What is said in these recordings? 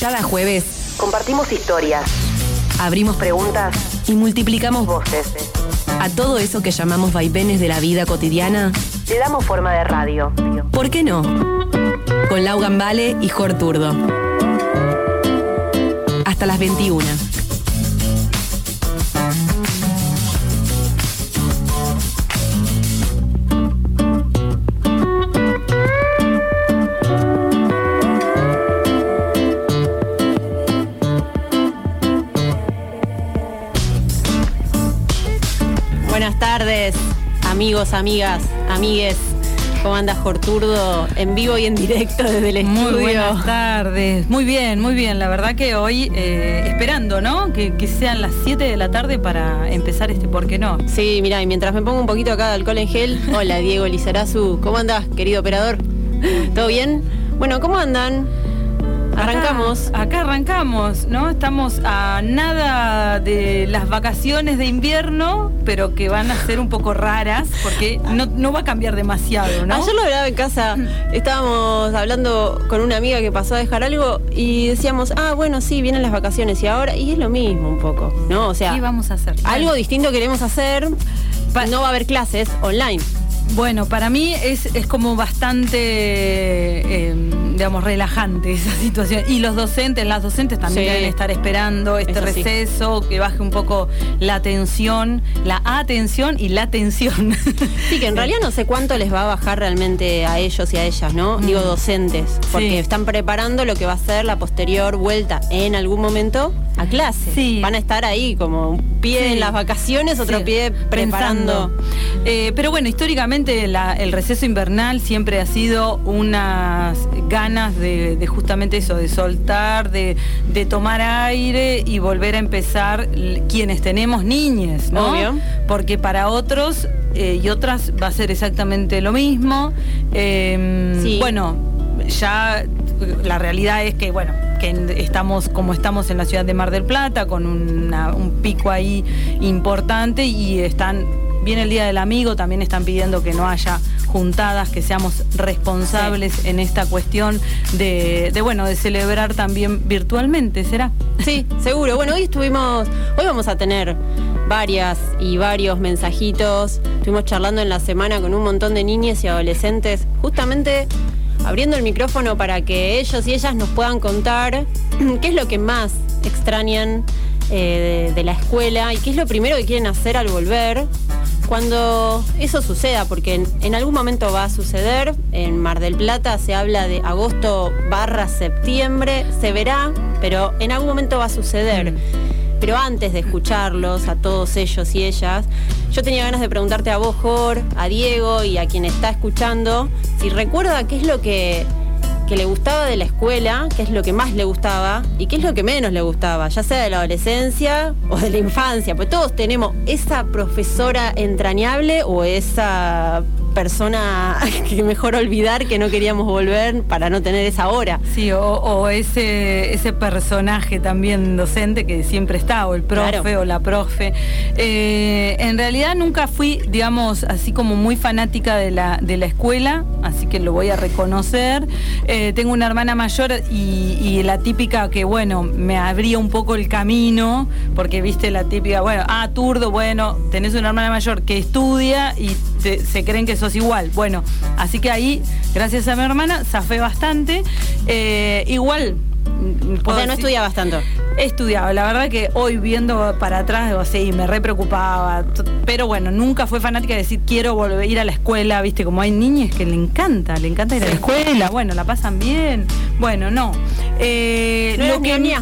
Cada jueves compartimos historias, abrimos preguntas y multiplicamos voces. A todo eso que llamamos vaivenes de la vida cotidiana, le damos forma de radio. ¿Por qué no? Con Laugan Vale y Jor Turdo. Hasta las 21. Tardes, amigos, amigas, amigues. ¿Cómo anda Jorturdo? En vivo y en directo desde el Muy estudio. buenas tardes. Muy bien, muy bien. La verdad que hoy eh, esperando, ¿no? Que, que sean las 7 de la tarde para empezar este ¿Por qué no? Sí, mira, y mientras me pongo un poquito acá de alcohol en gel, hola Diego Lizarazu, ¿cómo andás, querido operador? ¿Todo bien? Bueno, ¿cómo andan? Arrancamos. Acá, acá arrancamos, ¿no? Estamos a nada de las vacaciones de invierno, pero que van a ser un poco raras, porque no, no va a cambiar demasiado, ¿no? Ayer lo hablaba en casa, estábamos hablando con una amiga que pasó a dejar algo y decíamos, ah, bueno, sí, vienen las vacaciones y ahora, y es lo mismo un poco, ¿no? O sea, ¿Qué vamos a hacer? algo distinto queremos hacer, no va a haber clases online. Bueno, para mí es, es como bastante, eh, digamos, relajante esa situación. Y los docentes, las docentes también Sí. deben estar esperando este Eso sí. receso, que baje un poco la tensión, la atención y la tensión. Sí, que en realidad no sé cuánto les va a bajar realmente a ellos y a ellas, ¿no? Digo docentes, porque Sí. están preparando lo que va a ser la posterior vuelta en algún momento a clase. Sí. Van a estar ahí como un pie en las vacaciones, otro pie preparando. Eh, pero bueno, históricamente la- el receso invernal siempre ha sido unas ganas de, de justamente eso, de soltar, de, de tomar aire y volver a empezar quienes tenemos niñes, ¿no? Obvio. Porque para otros eh, y otras va a ser exactamente lo mismo. Eh, Sí. Bueno, ya la realidad es que, bueno, que estamos como estamos en la ciudad de Mar del Plata, con una- un pico ahí importante y están, viene el Día del Amigo, también están pidiendo que no haya juntadas, que seamos responsables en esta cuestión de, de, bueno, de celebrar también virtualmente, ¿será? Sí, seguro. Bueno, hoy estuvimos, hoy vamos a tener varias y varios mensajitos. Estuvimos charlando en la semana con un montón de niñas y adolescentes, justamente abriendo el micrófono para que ellos y ellas nos puedan contar qué es lo que más extrañan eh, de, de la escuela y qué es lo primero que quieren hacer al volver. Cuando eso suceda, porque en, algún momento va a suceder, en Mar del Plata se habla de agosto barra septiembre, se verá, pero en algún momento va a suceder. Pero antes de escucharlos, a todos ellos y ellas, yo tenía ganas de preguntarte a vos, Jor, a Diego y a quien está escuchando, si recuerda qué es lo que, que le gustaba de la escuela, qué es lo que más le gustaba y qué es lo que menos le gustaba, ya sea de la adolescencia o de la infancia, pues todos tenemos esa profesora entrañable o esa persona que mejor olvidar que no queríamos volver para no tener esa hora. Sí, o, o ese, ese personaje también docente que siempre está, o el profe Claro. o la profe. Eh, en realidad nunca fui, digamos, así como muy fanática de la, de la escuela, así que lo voy a reconocer. Eh, tengo una hermana mayor y, y la típica que, bueno, me abría un poco el camino, porque viste la típica, bueno, ah, turdo, bueno, tenés una hermana mayor que estudia y te- se creen que sos igual. Bueno, así que ahí, gracias a mi hermana, zafé bastante. Eh, igual. mm, O puedo sea, no decir- estudiabas tanto. He estudiado, la verdad que hoy viendo para atrás, digo, sí, me re preocupaba, pero bueno, nunca fue fanática de decir quiero volver a ir a la escuela, viste, como hay niñas que le encanta, le encanta ir a la escuela, bueno, la pasan bien, bueno, no. Eh, ¿No eras lo, que,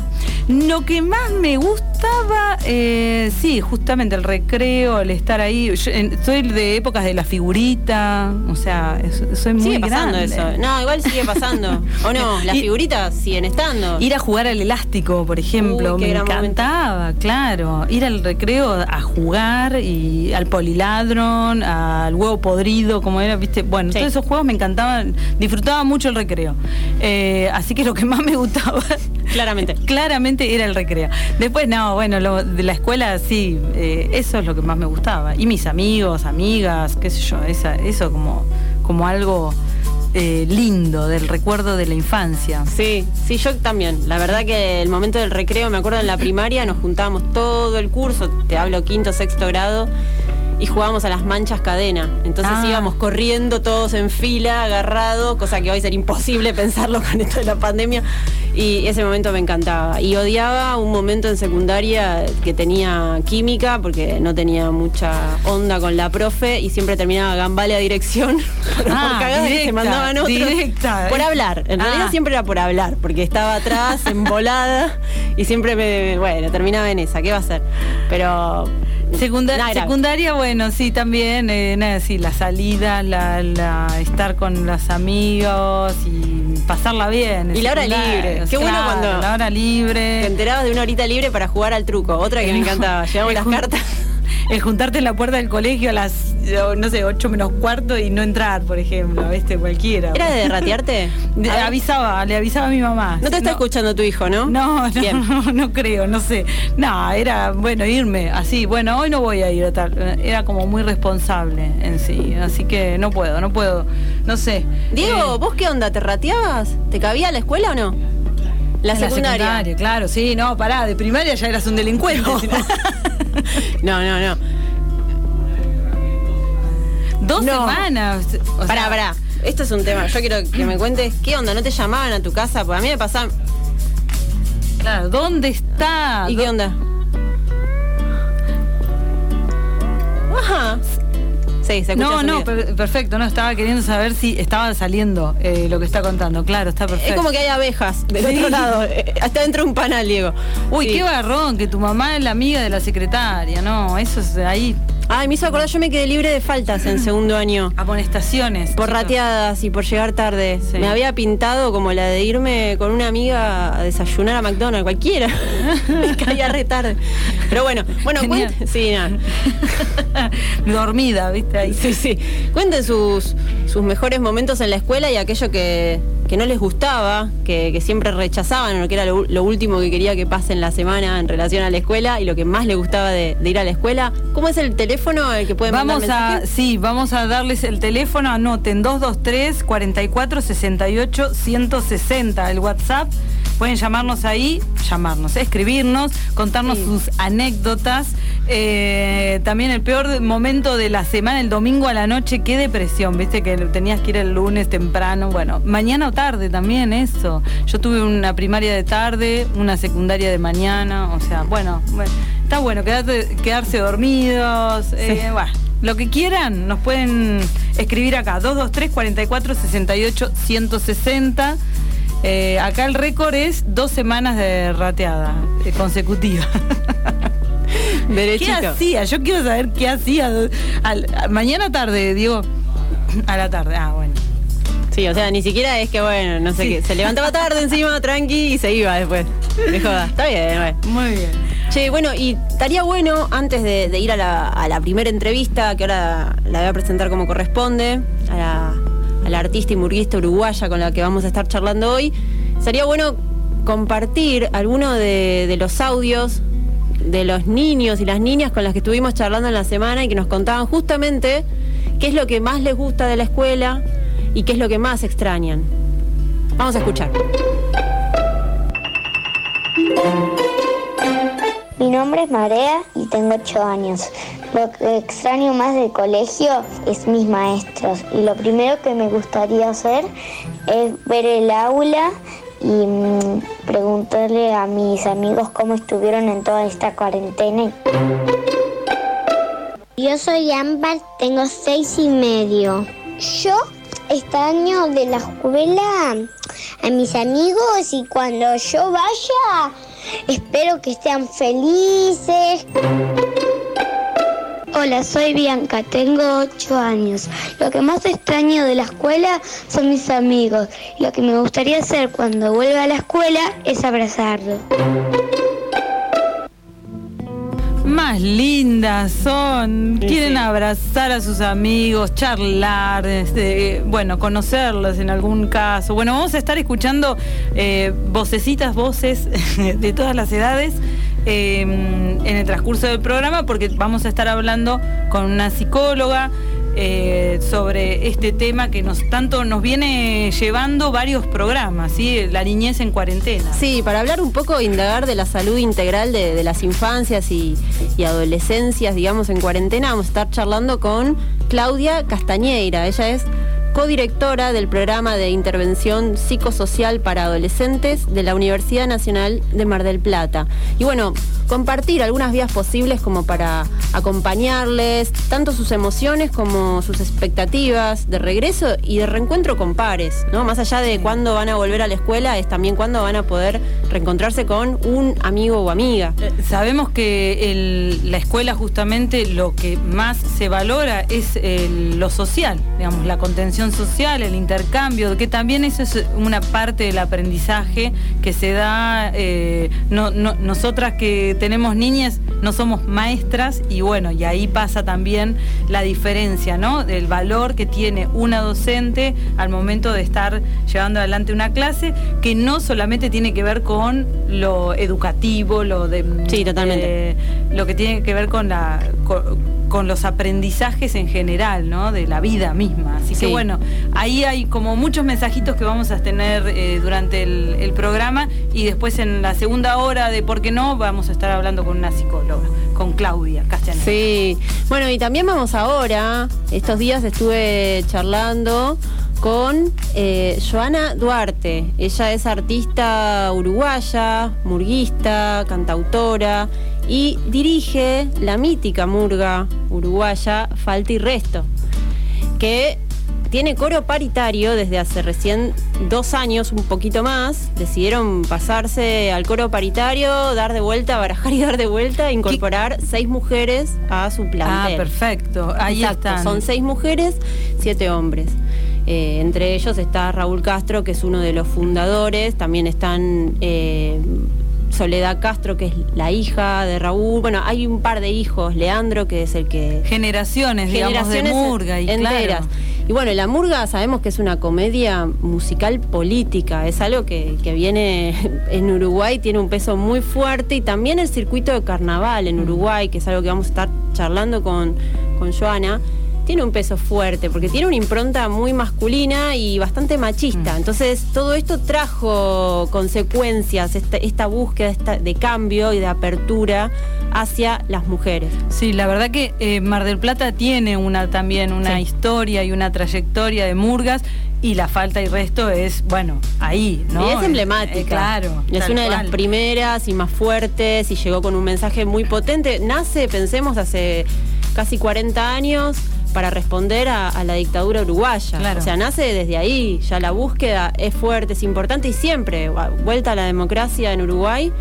lo que más me gustaba, eh, sí, justamente el recreo, el estar ahí, Yo, en- soy de épocas de la figurita, o sea, es- soy muy Sigue pasando grande. eso. No, igual sigue pasando. ¿O no? Las Y- figuritas siguen estando. Ir a jugar al elástico, por ejemplo, Qué me momento. encantaba, claro. Ir al recreo a jugar y al poliladron, al huevo podrido, como era, viste. Bueno, Sí. todos esos juegos me encantaban, disfrutaba mucho el recreo. Eh, así que lo que más me gustaba Claramente. claramente era el recreo. Después, no, bueno, lo de la escuela sí, eh, eso es lo que más me gustaba. Y mis amigos, amigas, qué sé yo, esa, eso como, como algo eh, lindo del recuerdo de la infancia. Sí, sí, yo también. La verdad que el momento del recreo, me acuerdo en la primaria, nos juntábamos todo el curso, te hablo quinto, sexto grado, y jugábamos a las manchas cadena. Entonces Ah. íbamos corriendo todos en fila, agarrados, cosa que hoy sería imposible pensarlo con esto de la pandemia. Y ese momento me encantaba. Y odiaba un momento en secundaria que tenía química, porque no tenía mucha onda con la profe y siempre terminaba gambale a dirección. por Ah, cagadas se directa, mandaban otros. directa. Por hablar. En Ah. realidad siempre era por hablar, porque estaba atrás, embolada, y siempre me. Bueno, terminaba en esa. ¿Qué va a hacer? Pero. Secunda- secundaria, bueno, sí, también, eh, nada, sí, la salida, la, la- estar con los amigos y pasarla bien. Y la hora libre. Qué bueno cuando- La hora Te libre. enterabas de una horita libre para jugar al truco. Otra que me encantaba. Llevamos las cartas. El juntarte en la puerta del colegio a las, no sé, 8 menos cuarto y no entrar, por ejemplo, ¿viste? Cualquiera. ¿Era de ratearte? A avisaba, le avisaba a mi mamá. no te está escuchando tu hijo, ¿no? No, no, Bien. no, no creo, no sé. No, era, bueno, irme así. Bueno, hoy no voy a ir a tal. Era como muy responsable en sí. Así que no puedo, no puedo. No sé. Diego, Eh, ¿vos qué onda? ¿Te rateabas? ¿Te cabía la escuela o no? La en secundaria. claro, sí, no, pará, de primaria ya eras un delincuente. no. No, no, no. Dos No. semanas. o sea, pará, pará. Esto es un tema. Yo quiero que me cuentes qué onda. ¿No te llamaban a tu casa? Pues a mí me pasaba. Claro, ¿dónde está? ¿Y qué onda? Ajá. Sí, se escucha No, no, per- perfecto, no, estaba queriendo saber si estaba saliendo eh, lo que está contando. Claro, está perfecto. Es como que hay abejas del Sí. otro lado. eh, Hasta dentro de un panal, Diego. Uy, Sí. qué barrón, que tu mamá es la amiga de la secretaria, no, eso es ahí, Ay, me hizo acordar, yo me quedé libre de faltas en segundo año. amonestaciones. Por rateadas y por llegar tarde. Sí. Me había pintado como la de irme con una amiga a desayunar a McDonald's, cualquiera. me caía re tarde. Pero bueno, bueno, cuenten. Sí, nada. Dormida, ¿viste? Ahí. Sí, sí. Cuenten sus, sus mejores momentos en la escuela y aquello que, que no les gustaba, que, que siempre rechazaban, que era lo, lo último que quería que pase en la semana en relación a la escuela y lo que más les gustaba de, de ir a la escuela. ¿Cómo es el teléfono al que pueden Vamos mandar a, sí, vamos a darles el teléfono, anoten 223 44 68 160, el WhatsApp. Pueden llamarnos ahí, llamarnos, escribirnos, contarnos Sí. sus anécdotas. Eh, también el peor momento de la semana, el domingo a la noche, qué depresión, viste que tenías que ir el lunes temprano. Bueno, mañana o tarde también eso. Yo tuve una primaria de tarde, una secundaria de mañana, o sea, bueno, bueno, está bueno quedarte- quedarse dormidos. eh, bueno, lo que quieran, nos pueden escribir acá, 223 44 68 160. Eh, acá el récord es dos semanas de rateada eh, consecutiva. ¿Qué hacía? Yo quiero saber qué hacía. Al- mañana tarde, digo. A la tarde, ah, bueno. Sí, o sea, ni siquiera es que, bueno, no sé Sí. qué. Se levantaba tarde encima, tranqui, y se iba después. De joda. Está bien, bueno. Muy bien. Che, bueno, y estaría bueno, antes de, de ir a la, a la primera entrevista, que ahora la voy a presentar como corresponde, a la, a la artista y murguista uruguaya con la que vamos a estar charlando hoy, sería bueno compartir alguno de, de los audios de los niños y las niñas con las que estuvimos charlando en la semana y que nos contaban justamente qué es lo que más les gusta de la escuela y qué es lo que más extrañan. Vamos a escuchar. Mi nombre es Marea y tengo 8 años. Lo que extraño más del colegio es mis maestros y lo primero que me gustaría hacer es ver el aula y mm, preguntarle a mis amigos cómo estuvieron en toda esta cuarentena. Yo soy Ámbar, tengo seis y medio. Yo extraño de la escuela a mis amigos y cuando yo vaya espero que sean felices. Hola, soy Bianca, tengo 8 años. Lo que más extraño de la escuela son mis amigos. Lo que me gustaría hacer cuando vuelva a la escuela es abrazarlos. Más lindas son, Sí, quieren sí. abrazar a sus amigos, charlar, este, bueno, conocerlos en algún caso. Bueno, vamos a estar escuchando eh, vocecitas, voces de todas las edades eh, en el transcurso del programa porque vamos a estar hablando con una psicóloga eh, sobre este tema que nos tanto nos viene llevando varios programas, ¿sí? La niñez en cuarentena. Sí, para hablar un poco, indagar de la salud integral de, las infancias y, y, adolescencias, digamos, en cuarentena, vamos a estar charlando con Claudia Castañeira. Ella es codirectora del programa de intervención psicosocial para adolescentes de la Universidad Nacional de Mar del Plata. Y bueno, compartir algunas vías posibles como para acompañarles tanto sus emociones como sus expectativas de regreso y de reencuentro con pares, ¿no? Más allá de cuándo van a volver a la escuela, es también cuándo van a poder reencontrarse con un amigo o amiga. Eh, sabemos que la escuela justamente lo que más se valora es lo social, digamos, la contención social, el intercambio, que también eso es una parte del aprendizaje que se da, eh, nosotras que tenemos niñas no somos maestras y bueno, y ahí pasa también la diferencia, ¿no? Del valor que tiene una docente al momento de estar llevando adelante una clase, que no solamente tiene que ver con lo educativo, lo de... Sí, totalmente. Eh, lo que tiene que ver con la con los aprendizajes en general, ¿no? De la vida misma. Así que bueno, ahí hay como muchos mensajitos que vamos a tener eh, durante el, programa y después en la segunda hora de ¿Por qué no? vamos a estar hablando con una psicóloga, con Claudia Castellano. Sí, bueno, y también vamos ahora, estos días estuve charlando con eh, Joana Duarte. Ella es artista uruguaya, murguista, cantautora y dirige la mítica murga uruguaya Falta y Resto, que tiene coro paritario desde hace recién dos años, un poquito más. Decidieron pasarse al coro paritario, dar de vuelta, barajar y dar de vuelta, incorporar seis mujeres a su plantel. Ah, perfecto. Ahí están. Son seis mujeres, siete hombres. Eh, entre ellos está Raúl Castro, que es uno de los fundadores. También están eh, Soledad Castro, que es la hija de Raúl. Bueno, hay un par de hijos, Leandro, que es el que... Generaciones, digamos, de murga y enteras. Y bueno, la murga sabemos que es una comedia musical política, es algo que, viene en Uruguay, tiene un peso muy fuerte. Y también el circuito de carnaval en Uruguay, que es algo que vamos a estar charlando con, con Joana tiene un peso fuerte, porque tiene una impronta muy masculina y bastante machista. Mm. Entonces, todo esto trajo consecuencias, esta, búsqueda de cambio y de apertura hacia las mujeres. Sí, la verdad que eh, Mar del Plata tiene una también una historia y una trayectoria de murgas y la falta y resto es, bueno, ahí, ¿no? Y es emblemática. Eh, claro. Es una de las primeras y más fuertes y llegó con un mensaje muy potente. Nace, pensemos, hace casi 40 años para responder a, la dictadura uruguaya. O sea, nace desde ahí, ya la búsqueda es fuerte, es importante y siempre, vuelta a la democracia en Uruguay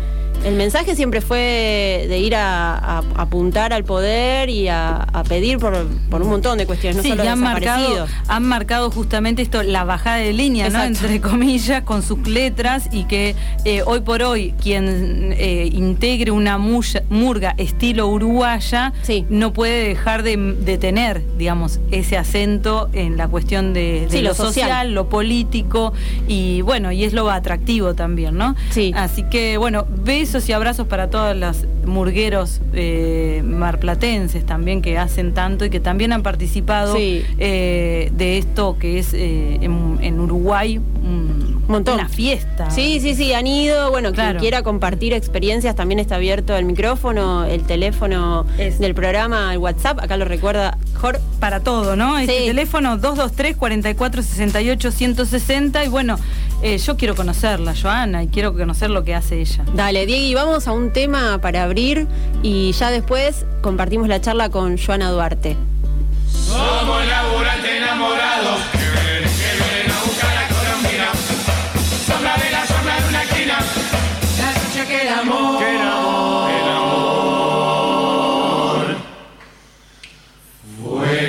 el mensaje siempre fue de ir a, apuntar al poder y a, pedir por, un montón de cuestiones, no sí, solo han marcado, han marcado justamente esto, la bajada de línea, ¿no? entre comillas, con sus letras y que eh, hoy por hoy quien eh, integre una murga estilo uruguaya no puede dejar de, tener, digamos, ese acento en la cuestión de, lo, social, lo político y bueno, y es lo atractivo también, ¿no? Sí. Así que bueno, ves y abrazos para todos los murgueros eh, marplatenses también que hacen tanto y que también han participado eh, de esto que es eh, en, Uruguay montón. una fiesta. Sí, sí, sí, han ido. Bueno, quien quiera compartir experiencias también está abierto el micrófono, el teléfono del programa, el WhatsApp, acá lo recuerda Jorge. Para todo, ¿no? Este teléfono 223 44 68 160 y bueno, yo quiero conocerla, Joana, y quiero conocer lo que hace ella. Dale, Diego, y vamos a un tema para abrir y ya después compartimos la charla con Joana Duarte. Somos laburantes enamorados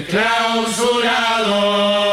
clausurado.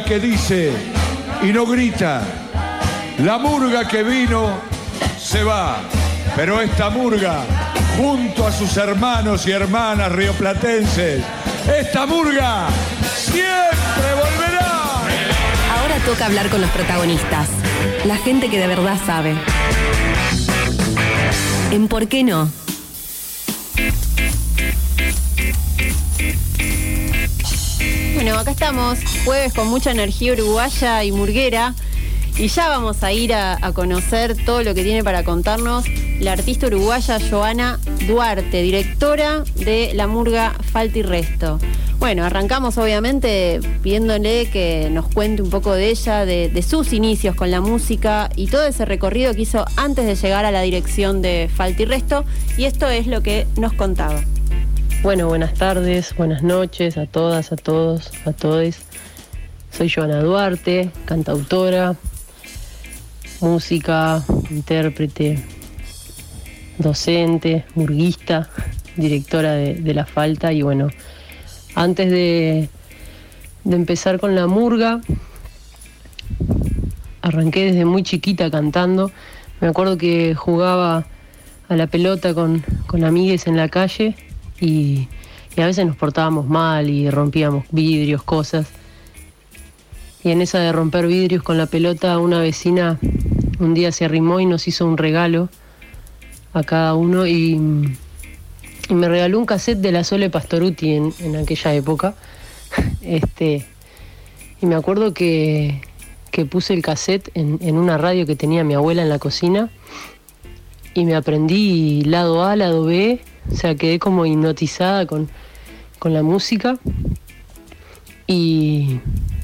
Que dice y no grita. La murga que vino se va. Pero esta murga, junto a sus hermanos y hermanas rioplatenses, esta murga siempre volverá. Ahora toca hablar con los protagonistas, la gente que de verdad sabe. En ¿Por qué no? Bueno, acá estamos, jueves con mucha energía uruguaya y murguera. Y ya vamos a ir a, conocer todo lo que tiene para contarnos la artista uruguaya Joana Duarte, directora de la murga Falta y Resto. Bueno, arrancamos obviamente pidiéndole que nos cuente un poco de ella, de, de sus inicios con la música y todo ese recorrido que hizo antes de llegar a la dirección de Falta y Resto. Y esto es lo que nos contaba. Bueno, buenas tardes, buenas noches a todas, a todos, a todos. Soy Joana Duarte, cantautora, música, intérprete, docente, murguista, directora de, de La Falta y bueno, antes de, de empezar con la murga, arranqué desde muy chiquita cantando. Me acuerdo que jugaba a la pelota con, con amigues en la calle y, y a veces nos portábamos mal y rompíamos vidrios, cosas. Y en esa de romper vidrios con la pelota, una vecina un día se arrimó y nos hizo un regalo a cada uno y, me regaló un cassette de la Sole Pastoruti en, en aquella época. Este, y me acuerdo que, que puse el cassette en, en una radio que tenía mi abuela en la cocina y me aprendí lado A, lado B, o sea, quedé como hipnotizada con, con la música y,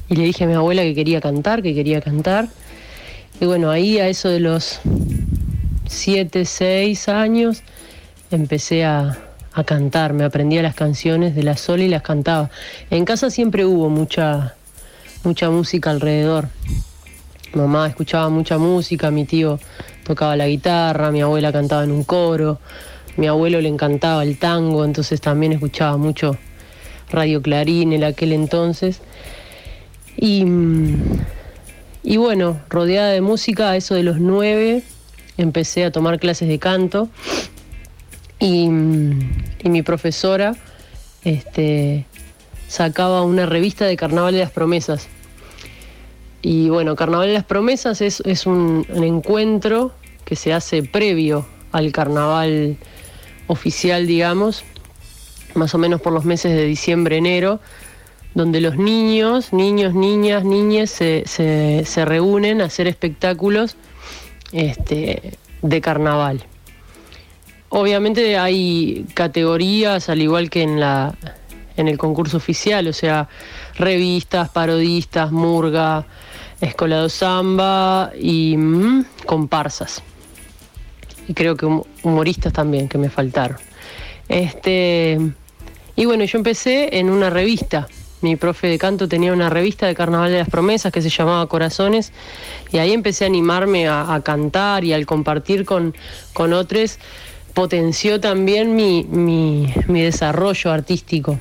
le dije a mi abuela que quería cantar, que quería cantar. Y bueno, ahí a eso de los 7, 6 años empecé a, a cantar, me aprendía las canciones de la Sol y las cantaba. En casa siempre hubo mucha, mucha música alrededor. Mamá escuchaba mucha música, mi tío tocaba la guitarra, mi abuela cantaba en un coro, mi abuelo le encantaba el tango, entonces también escuchaba mucho Radio Clarín en aquel entonces. Y, mm, y bueno, rodeada de música, a eso de los nueve empecé a tomar clases de canto y, mm, y mi profesora este, sacaba una revista de Carnaval de las Promesas. Y bueno, Carnaval de las Promesas es, es un, un encuentro que se hace previo al carnaval oficial, digamos, más o menos por los meses de diciembre, enero, donde los niños, niños, niñas, niñes se, se- se reúnen a hacer espectáculos este, de carnaval. Obviamente hay categorías, al igual que en, la, en el concurso oficial, o sea, revistas, parodistas, murga, escolado samba y mm, comparsas. Y creo que hum- humoristas también, que me faltaron. Este, y bueno, yo empecé en una revista. Mi profe de canto tenía una revista de Carnaval de las Promesas que se llamaba Corazones y ahí empecé a animarme a, cantar y al compartir con, con otros potenció también mi, mi- mi desarrollo artístico.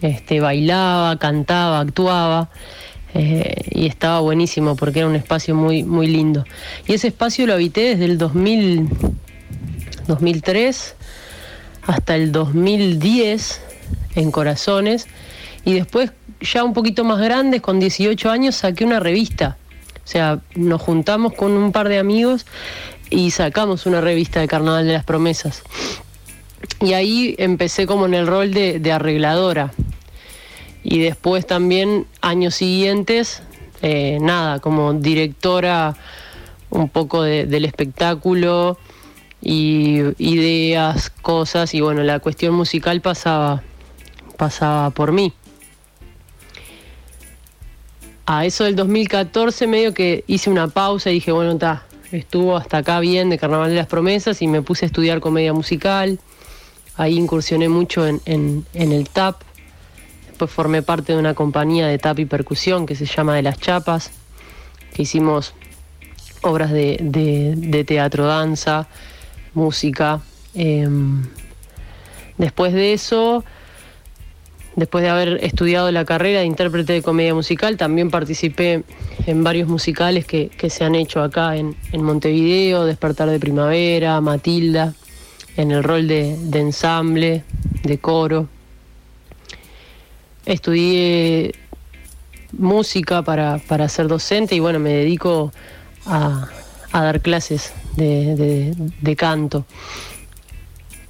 Este, bailaba, cantaba, actuaba. Eh, y estaba buenísimo porque era un espacio muy, muy lindo. Y ese espacio lo habité desde el 2000, 2003 hasta el 2010 en Corazones y después ya un poquito más grandes, con 18 años, saqué una revista. O sea, nos juntamos con un par de amigos y sacamos una revista de Carnaval de las Promesas. Y ahí empecé como en el rol de, arregladora. Y después también, años siguientes, eh, nada, como directora un poco de- del espectáculo y ideas, cosas, y bueno, la cuestión musical pasaba, pasaba por mí. A eso del 2014 medio que hice una pausa y dije, bueno, está, estuvo hasta acá bien de Carnaval de las Promesas y me puse a estudiar comedia musical. Ahí incursioné mucho en, en- el tap. Después formé parte de una compañía de tap y percusión que se llama De las Chapas, que hicimos obras de- de teatro, danza, música. Em, después de eso, después de haber estudiado la carrera de intérprete de comedia musical, también participé en varios musicales que, que se han hecho acá en, en Montevideo, Despertar de Primavera, Matilda, en el rol de, de ensamble, de coro. Estudié música para, para ser docente y bueno, me dedico a, a dar clases de, canto.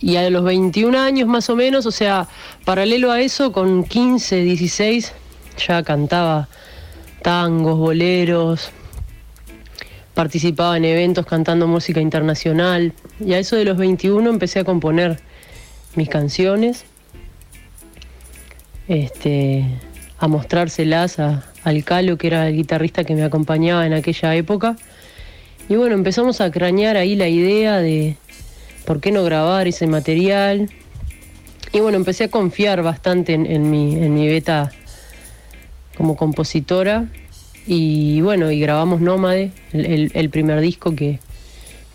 Y a los 21 años más o menos, o sea, paralelo a eso, con 15, 16, ya cantaba tangos, boleros, participaba en eventos cantando música internacional. Y a eso de los 21 empecé a componer mis canciones, este, a mostrárselas a- al Calo, que era el guitarrista que me acompañaba en aquella época. Y bueno, empezamos a crañar ahí la idea de por qué no grabar ese material. Y bueno, empecé a confiar bastante en, mi, en mi beta como compositora. Y bueno, y grabamos Nómade, el, primer disco que,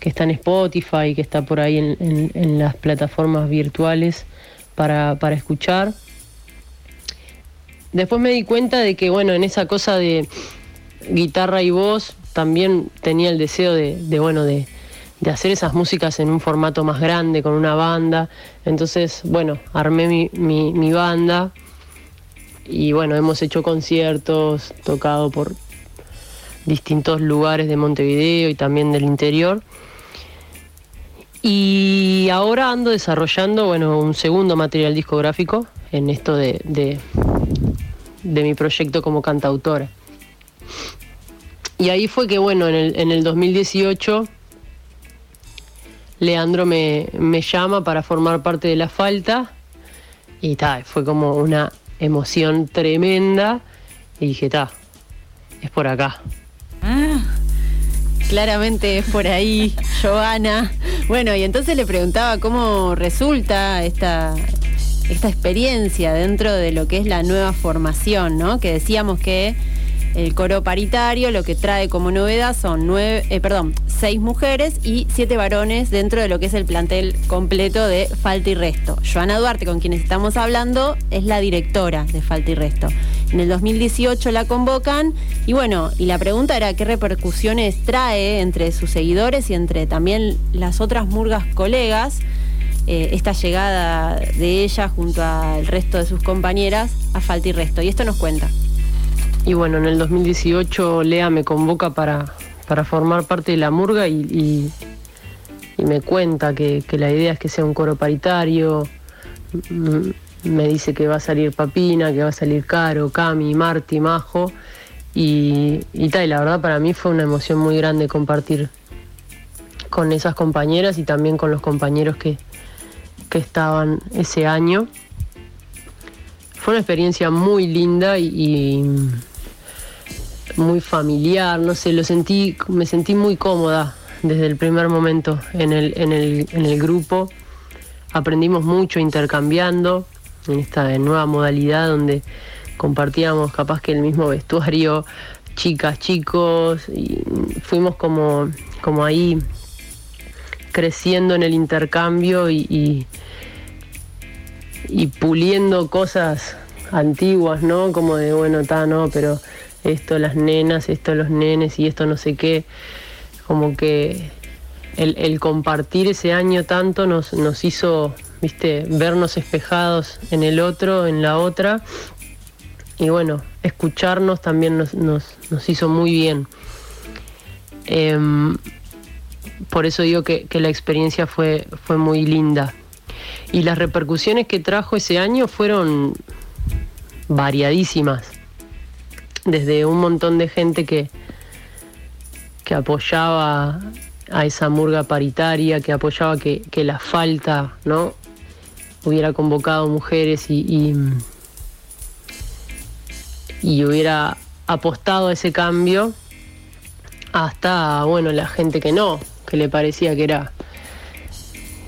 que está en Spotify, que está por ahí en, en- en las plataformas virtuales para, para escuchar. Después me di cuenta de que, bueno, en esa cosa de guitarra y voz, también tenía el deseo de, bueno, de, hacer esas músicas en un formato más grande, con una banda. Entonces, bueno, armé mi banda y bueno, hemos hecho conciertos, tocado por distintos lugares de Montevideo y también del interior. Y ahora ando desarrollando, bueno, un segundo material discográfico en esto de, de, de mi proyecto como cantautora. Y ahí fue que, bueno, en el, en el 2018 Leandro me, me llama para formar parte de La Falta y ta, fue como una emoción tremenda y dije, ta, es por acá. Ah, Claramente es por ahí, Joana. Bueno, y entonces le preguntaba cómo resulta esta, esta experiencia dentro de lo que es la nueva formación, ¿no? Que decíamos que el coro paritario lo que trae como novedad son nueve, eh, perdón, seis mujeres y siete varones dentro de lo que es el plantel completo de Falta y Resto. Joana Duarte, con quienes estamos hablando, es la directora de Falta y Resto. En el 2018 la convocan y bueno, y la pregunta era qué repercusiones trae entre sus seguidores y entre también las otras murgas colegas eh, esta llegada de ella junto al resto de sus compañeras a Falta y Resto. Y esto nos cuenta. Y bueno, en el 2018 Lea me convoca para, para formar parte de la murga y, me cuenta que, la idea es que sea un coro paritario. Me dice que va a salir Papina, que va a salir Caro, Cami, Marti, Majo. Y, tal, y la verdad para mí fue una emoción muy grande compartir con esas compañeras y también con los compañeros que, que estaban ese año. Fue una experiencia muy linda y muy familiar, no sé, lo sentí, me sentí muy cómoda desde el primer momento en el, en el, en el grupo. Aprendimos mucho intercambiando en esta nueva modalidad donde compartíamos capaz que el mismo vestuario, chicas, chicos, y fuimos como, como ahí creciendo en el intercambio y, y- y puliendo cosas antiguas, ¿no? Como de, bueno, está, no, pero esto las nenas, esto los nenes y esto no sé qué. Como que el, compartir ese año tanto nos, nos hizo, viste, vernos espejados en el otro, en la otra. Y bueno, escucharnos también nos, nos, nos hizo muy bien. Em, por eso digo que, que la experiencia fue, fue muy linda. Y las repercusiones que trajo ese año fueron variadísimas. Desde un montón de gente que, que apoyaba a esa murga paritaria, que apoyaba que, que la falta ¿no? hubiera convocado mujeres y, y, hubiera apostado a ese cambio, hasta bueno la gente que no, que le parecía que era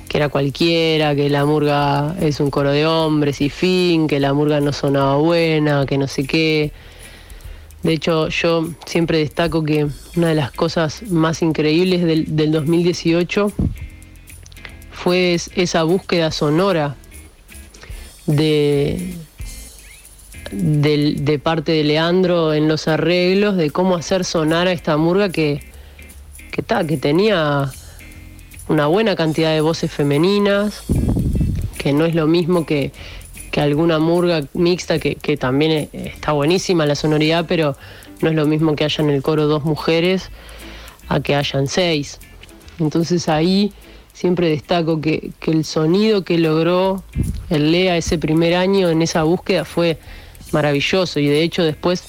que era cualquiera, que la murga es un coro de hombres y fin, que la murga no sonaba buena, que no sé qué. De hecho, yo siempre destaco que una de las cosas más increíbles del, del 2018 fue es- esa búsqueda sonora de, de parte de Leandro en los arreglos, de cómo hacer sonar a esta murga que, que, que tenía una buena cantidad de voces femeninas, que no es lo mismo que, que alguna murga mixta, que, que también eh, está buenísima la sonoridad, pero no es lo mismo que haya en el coro dos mujeres a que hayan seis. Entonces ahí siempre destaco que, que el sonido que logró el Lea ese primer año en esa búsqueda fue maravilloso y de hecho después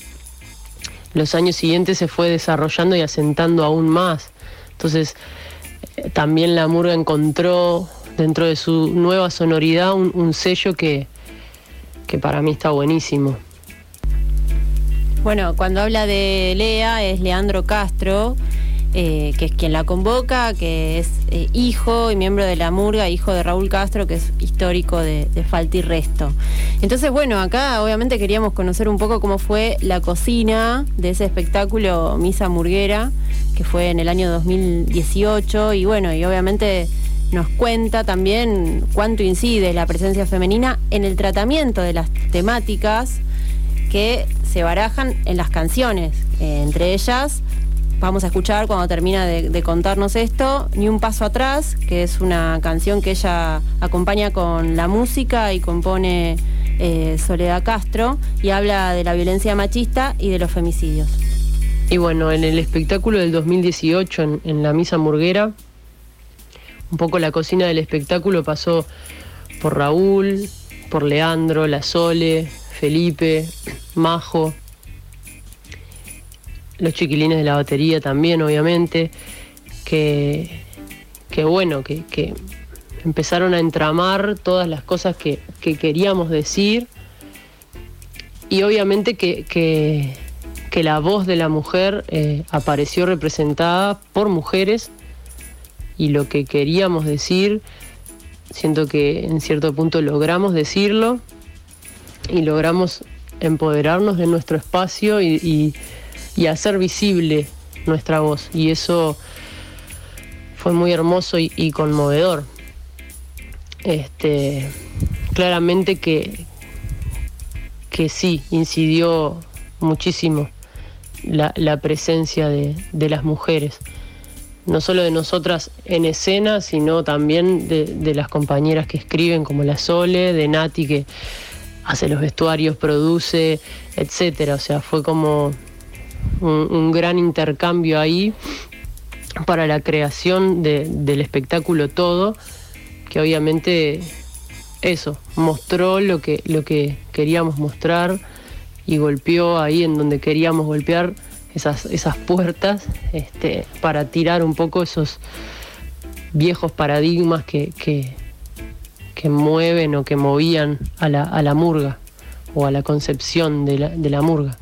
los años siguientes se fue desarrollando y asentando aún más. Entonces eh, también la murga encontró dentro de su nueva sonoridad un sello que, que para mí está buenísimo. Bueno, cuando habla de Lea es Leandro Castro, eh, que es quien la convoca, que es eh, hijo y miembro de la Murga, hijo de Raúl Castro, que es histórico de, de Falta y Resto. Entonces, bueno, acá obviamente queríamos conocer un poco cómo fue la cocina de ese espectáculo Misa Murguera, que fue en el año 2018, y bueno, y obviamente nos cuenta también cuánto incide la presencia femenina en el tratamiento de las temáticas que se barajan en las canciones. Eh, entre ellas, vamos a escuchar cuando termina de, contarnos esto, Ni un paso atrás, que es una canción que ella acompaña con la música y compone eh, Soledad Castro y habla de la violencia machista y de los femicidios. Y bueno, en el espectáculo del 2018, en, en la misa murguera, un poco la cocina del espectáculo pasó por Raúl, por Leandro, La Sole, Felipe, Majo, los chiquilines de la batería también, obviamente, que, bueno, que, empezaron a entramar todas las cosas que, que queríamos decir y obviamente que la voz de la mujer eh, apareció representada por mujeres y lo que queríamos decir, siento que en cierto punto logramos decirlo y logramos empoderarnos de nuestro espacio y, y- hacer visible nuestra voz. Y eso fue muy hermoso y, y conmovedor. Este, claramente que, que sí, incidió muchísimo la, la presencia de, de las mujeres. No solo de nosotras en escena, sino también de, las compañeras que escriben, como la Sole, de Nati, que hace los vestuarios, produce, etcétera. O sea, fue como un, gran intercambio ahí para la creación de- del espectáculo todo, que obviamente eso, mostró lo que, lo que queríamos mostrar y golpeó ahí en donde queríamos golpear esas, esas puertas este, para tirar un poco esos viejos paradigmas que, que, que mueven o que movían a la, a la murga o a la concepción de la, de la murga.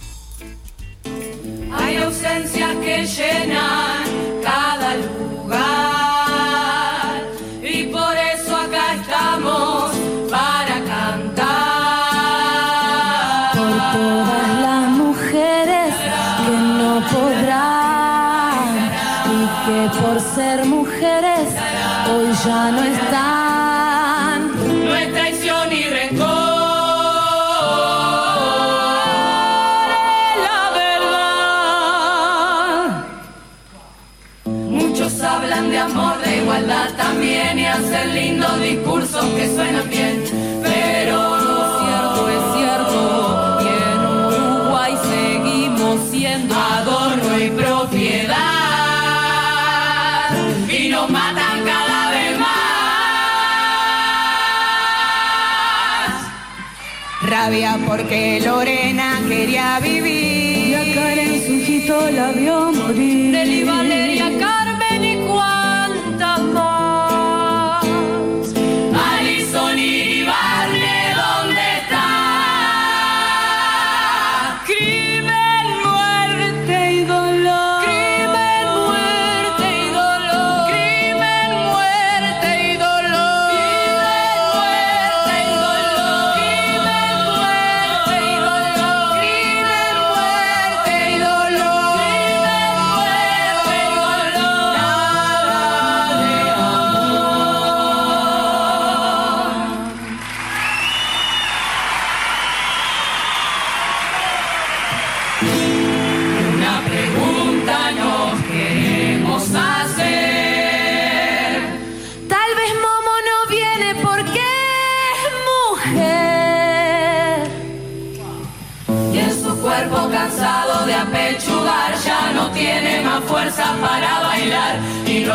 Porque Lorena quería vivir.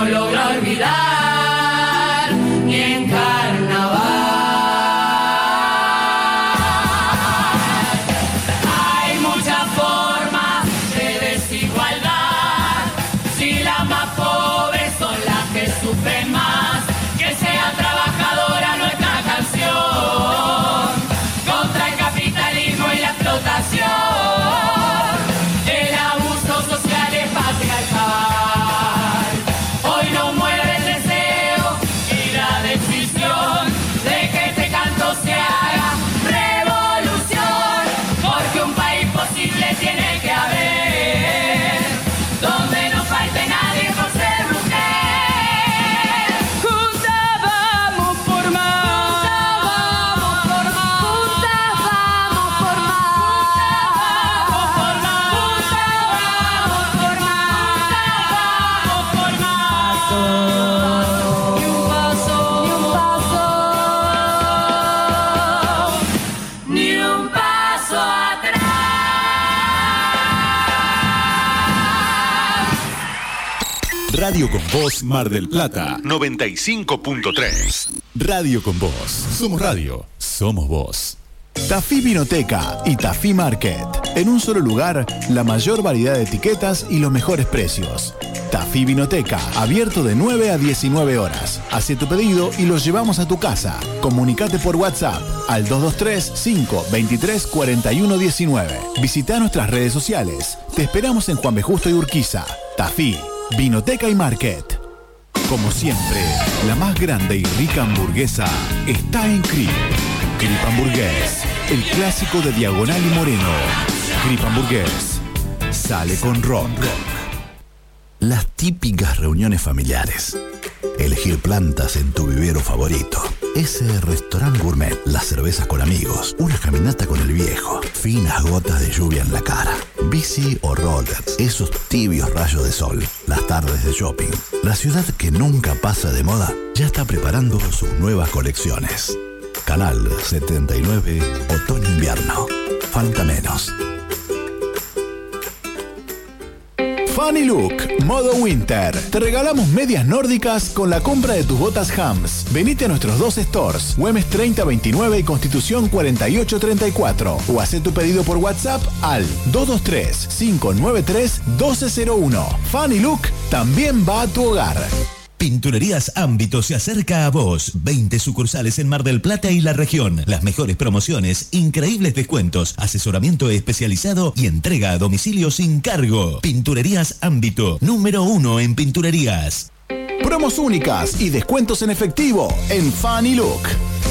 Y Radio con Voz Mar del Plata 95.3. Radio con Voz. Somos radio. Somos voz. Tafí Vinoteca y Tafí Market. En un solo lugar, la mayor variedad de etiquetas y los mejores precios. Tafí Vinoteca, abierto de 9 a 19 horas. Hace tu pedido y los llevamos a tu casa. Comunicate por WhatsApp al 223-523-4119. Visita nuestras redes sociales. Te esperamos en Juan B. Justo y Urquiza. Tafí, Vinoteca y Market. Como siempre, la más grande y rica hamburguesa está en Crip. Crip Hamburgués, el clásico de Diagonal y Moreno. Crip Hamburgués, sale con rock. Las típicas reuniones familiares. Elegir plantas en tu vivero favorito. Ese restaurante gourmet, las cervezas con amigos, una caminata con el viejo, finas gotas de lluvia en la cara, bici o rollers, esos tibios rayos de sol, las tardes de shopping. La ciudad que nunca pasa de moda ya está preparando sus nuevas colecciones. Canal 79, otoño-invierno. Falta menos. Funny Look, modo winter. Te regalamos medias nórdicas con la compra de tus botas Hams. Venite a nuestros dos stores, Güemes 3029 y Constitución 4834. O haz tu pedido por WhatsApp al 223-593-1201. Funny Look también va a tu hogar. Pinturerías Ámbito se acerca a vos. 20 sucursales en Mar del Plata y la región. Las mejores promociones, increíbles descuentos, asesoramiento especializado y entrega a domicilio sin cargo. Pinturerías Ámbito, número uno en pinturerías. Promos únicas y descuentos en efectivo en Funny Look.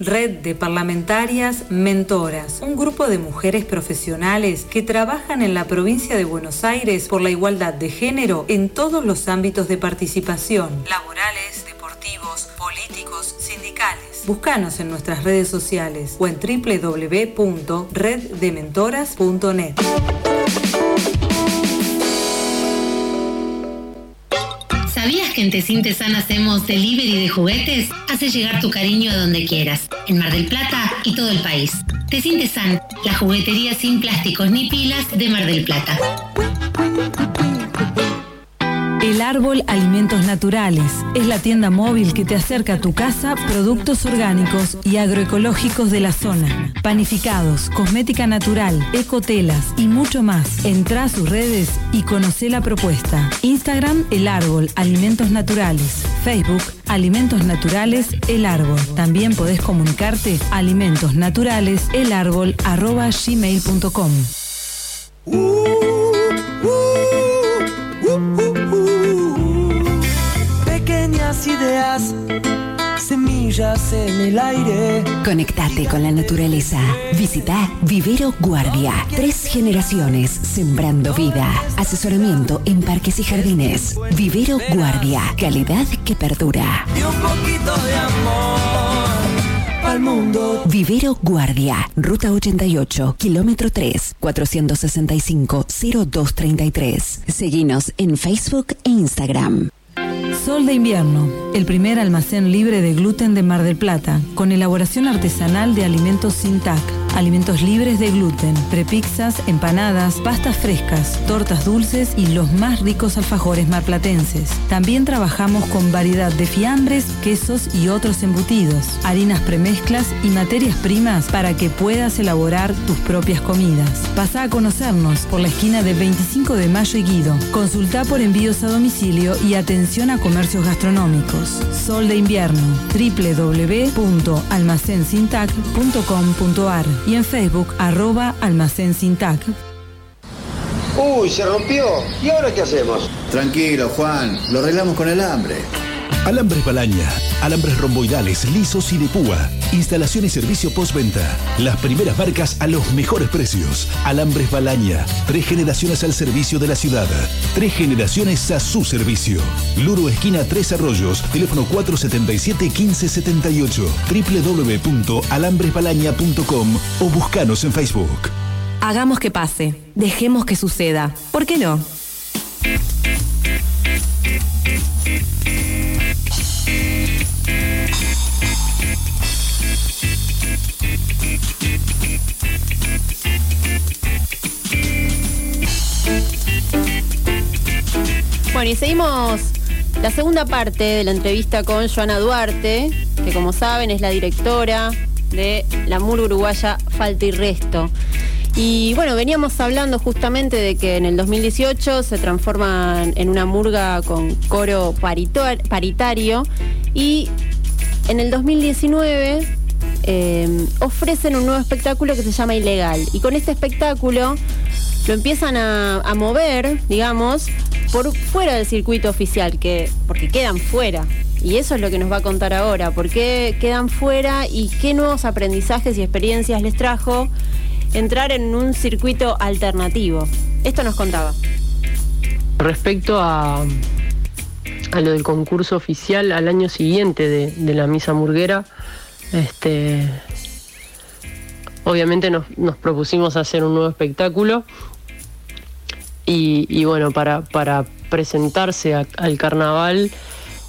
Red de Parlamentarias Mentoras, un grupo de mujeres profesionales que trabajan en la provincia de Buenos Aires por la igualdad de género en todos los ámbitos de participación, laborales, deportivos, políticos, sindicales. Búscanos en nuestras redes sociales o en www.reddementoras.net. ¿Sabías que en Tecintesan hacemos delivery de juguetes? Hace llegar tu cariño a donde quieras, en Mar del Plata y todo el país. Tecintesan, la juguetería sin plásticos ni pilas de Mar del Plata. El Árbol Alimentos Naturales es la tienda móvil que te acerca a tu casa productos orgánicos y agroecológicos de la zona. Panificados, cosmética natural, ecotelas y mucho más. Entra a sus redes y conoce la propuesta. Instagram El Árbol Alimentos Naturales. Facebook Alimentos Naturales El Árbol. También podés comunicarte a alimentosnaturaleselárbol.gmail.com Ideas, semillas en el aire. Conectate con la naturaleza. Visita Vivero Guardia. Tres generaciones sembrando vida. Asesoramiento en parques y jardines. Vivero Guardia. Calidad que perdura. Y un poquito de amor al mundo. Vivero Guardia. Ruta 88, kilómetro 3, 465-0233. Seguinos en Facebook e Instagram. Sol de Invierno, el primer almacén libre de gluten de Mar del Plata, con elaboración artesanal de alimentos sin TAC, alimentos libres de gluten, prepizzas, empanadas, pastas frescas, tortas dulces y los más ricos alfajores marplatenses. También trabajamos con variedad de fiambres, quesos y otros embutidos, harinas premezclas y materias primas para que puedas elaborar tus propias comidas. Pasa a conocernos por la esquina de 25 de Mayo y Guido. Consulta por envíos a domicilio y atención a comercios gastronómicos. Sol de invierno, www.almacensintac.com.ar y en Facebook arroba almacensintac. Uy, se rompió. ¿Y ahora qué hacemos? Tranquilo, Juan, lo arreglamos con el hambre. Alambres Balaña, alambres romboidales, lisos y de púa. Instalación y servicio postventa. Las primeras marcas a los mejores precios. Alambres Balaña, tres generaciones al servicio de la ciudad. Tres generaciones a su servicio. Luro esquina Tres Arroyos, teléfono 477-1578, www.alambresbalaña.com o buscanos en Facebook. Hagamos que pase. Dejemos que suceda. ¿Por qué no? Bueno, y seguimos la segunda parte de la entrevista con Joana Duarte, que como saben es la directora de la MUR uruguaya Falta y Resto. Y bueno, veníamos hablando justamente de que en el 2018 se transforman en una murga con coro paritario y en el 2019 eh, ofrecen un nuevo espectáculo que se llama Ilegal. Y con este espectáculo lo empiezan a, mover, digamos, por fuera del circuito oficial, que, porque quedan fuera. Y eso es lo que nos va a contar ahora, por qué quedan fuera y qué nuevos aprendizajes y experiencias les trajo entrar en un circuito alternativo. Esto nos contaba. Respecto a, a lo del concurso oficial al año siguiente de, de la misa murguera, este, obviamente nos, nos propusimos hacer un nuevo espectáculo y, bueno, para, presentarse al carnaval,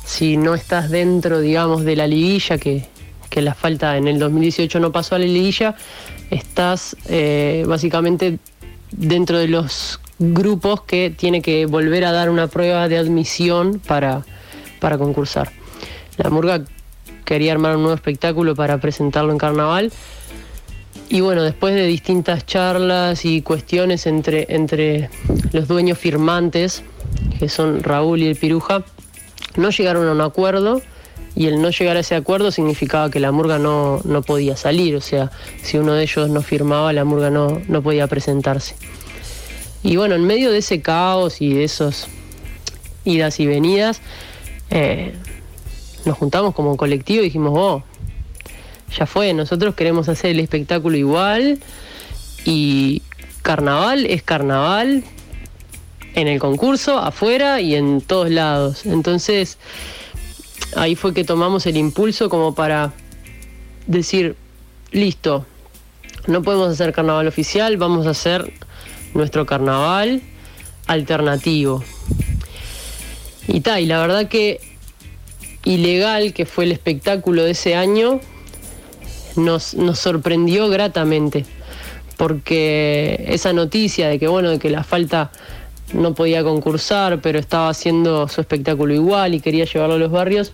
si no estás dentro, digamos, de la liguilla, que, que la falta en el 2018 no pasó a la liguilla, estás eh, básicamente dentro de los grupos que tiene que volver a dar una prueba de admisión para, para concursar. La Murga quería armar un nuevo espectáculo para presentarlo en carnaval. Y bueno, después de distintas charlas y cuestiones entre, entre los dueños firmantes, que son Raúl y el Piruja, no llegaron a un acuerdo y el no llegar a ese acuerdo significaba que la murga no, no podía salir, o sea, si uno de ellos no firmaba, la murga no, no podía presentarse. Y bueno, en medio de ese caos y de esos idas y venidas, eh, nos juntamos como colectivo y dijimos, oh, ya fue, nosotros queremos hacer el espectáculo igual y carnaval es carnaval en el concurso, afuera y en todos lados. Entonces, ahí fue que tomamos el impulso como para decir, listo, no podemos hacer carnaval oficial, vamos a hacer nuestro carnaval alternativo. y ta, y la verdad que Ilegal, que fue el espectáculo de ese año, nos, sorprendió gratamente, porque esa noticia de que, bueno, de que la falta no podía concursar, pero estaba haciendo su espectáculo igual y quería llevarlo a los barrios,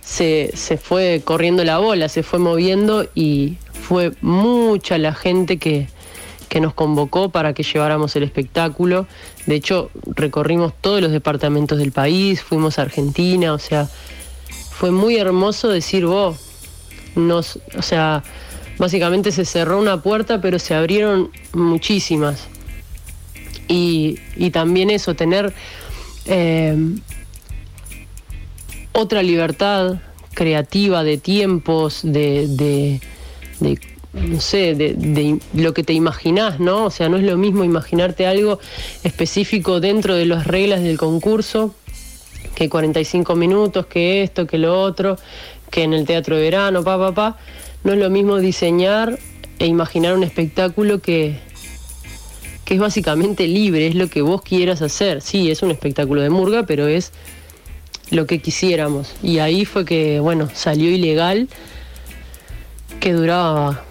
se, se fue corriendo la bola, se fue moviendo y fue mucha la gente que, que nos convocó para que lleváramos el espectáculo. De hecho, recorrimos todos los departamentos del país, fuimos a Argentina, o sea, fue muy hermoso decir vos, nos, o sea, básicamente se cerró una puerta, pero se abrieron muchísimas. Y, y también eso, tener eh, otra libertad creativa de tiempos, de, no sé, de lo que te imaginás, ¿no? O sea, no es lo mismo imaginarte algo específico dentro de las reglas del concurso, que 45 minutos, que esto, que lo otro, que en el teatro de verano, pa, pa, pa. No es lo mismo diseñar e imaginar un espectáculo que, que es básicamente libre, es lo que vos quieras hacer. Sí, es un espectáculo de murga, pero es lo que quisiéramos. Y ahí fue que, bueno, salió ilegal, que duraba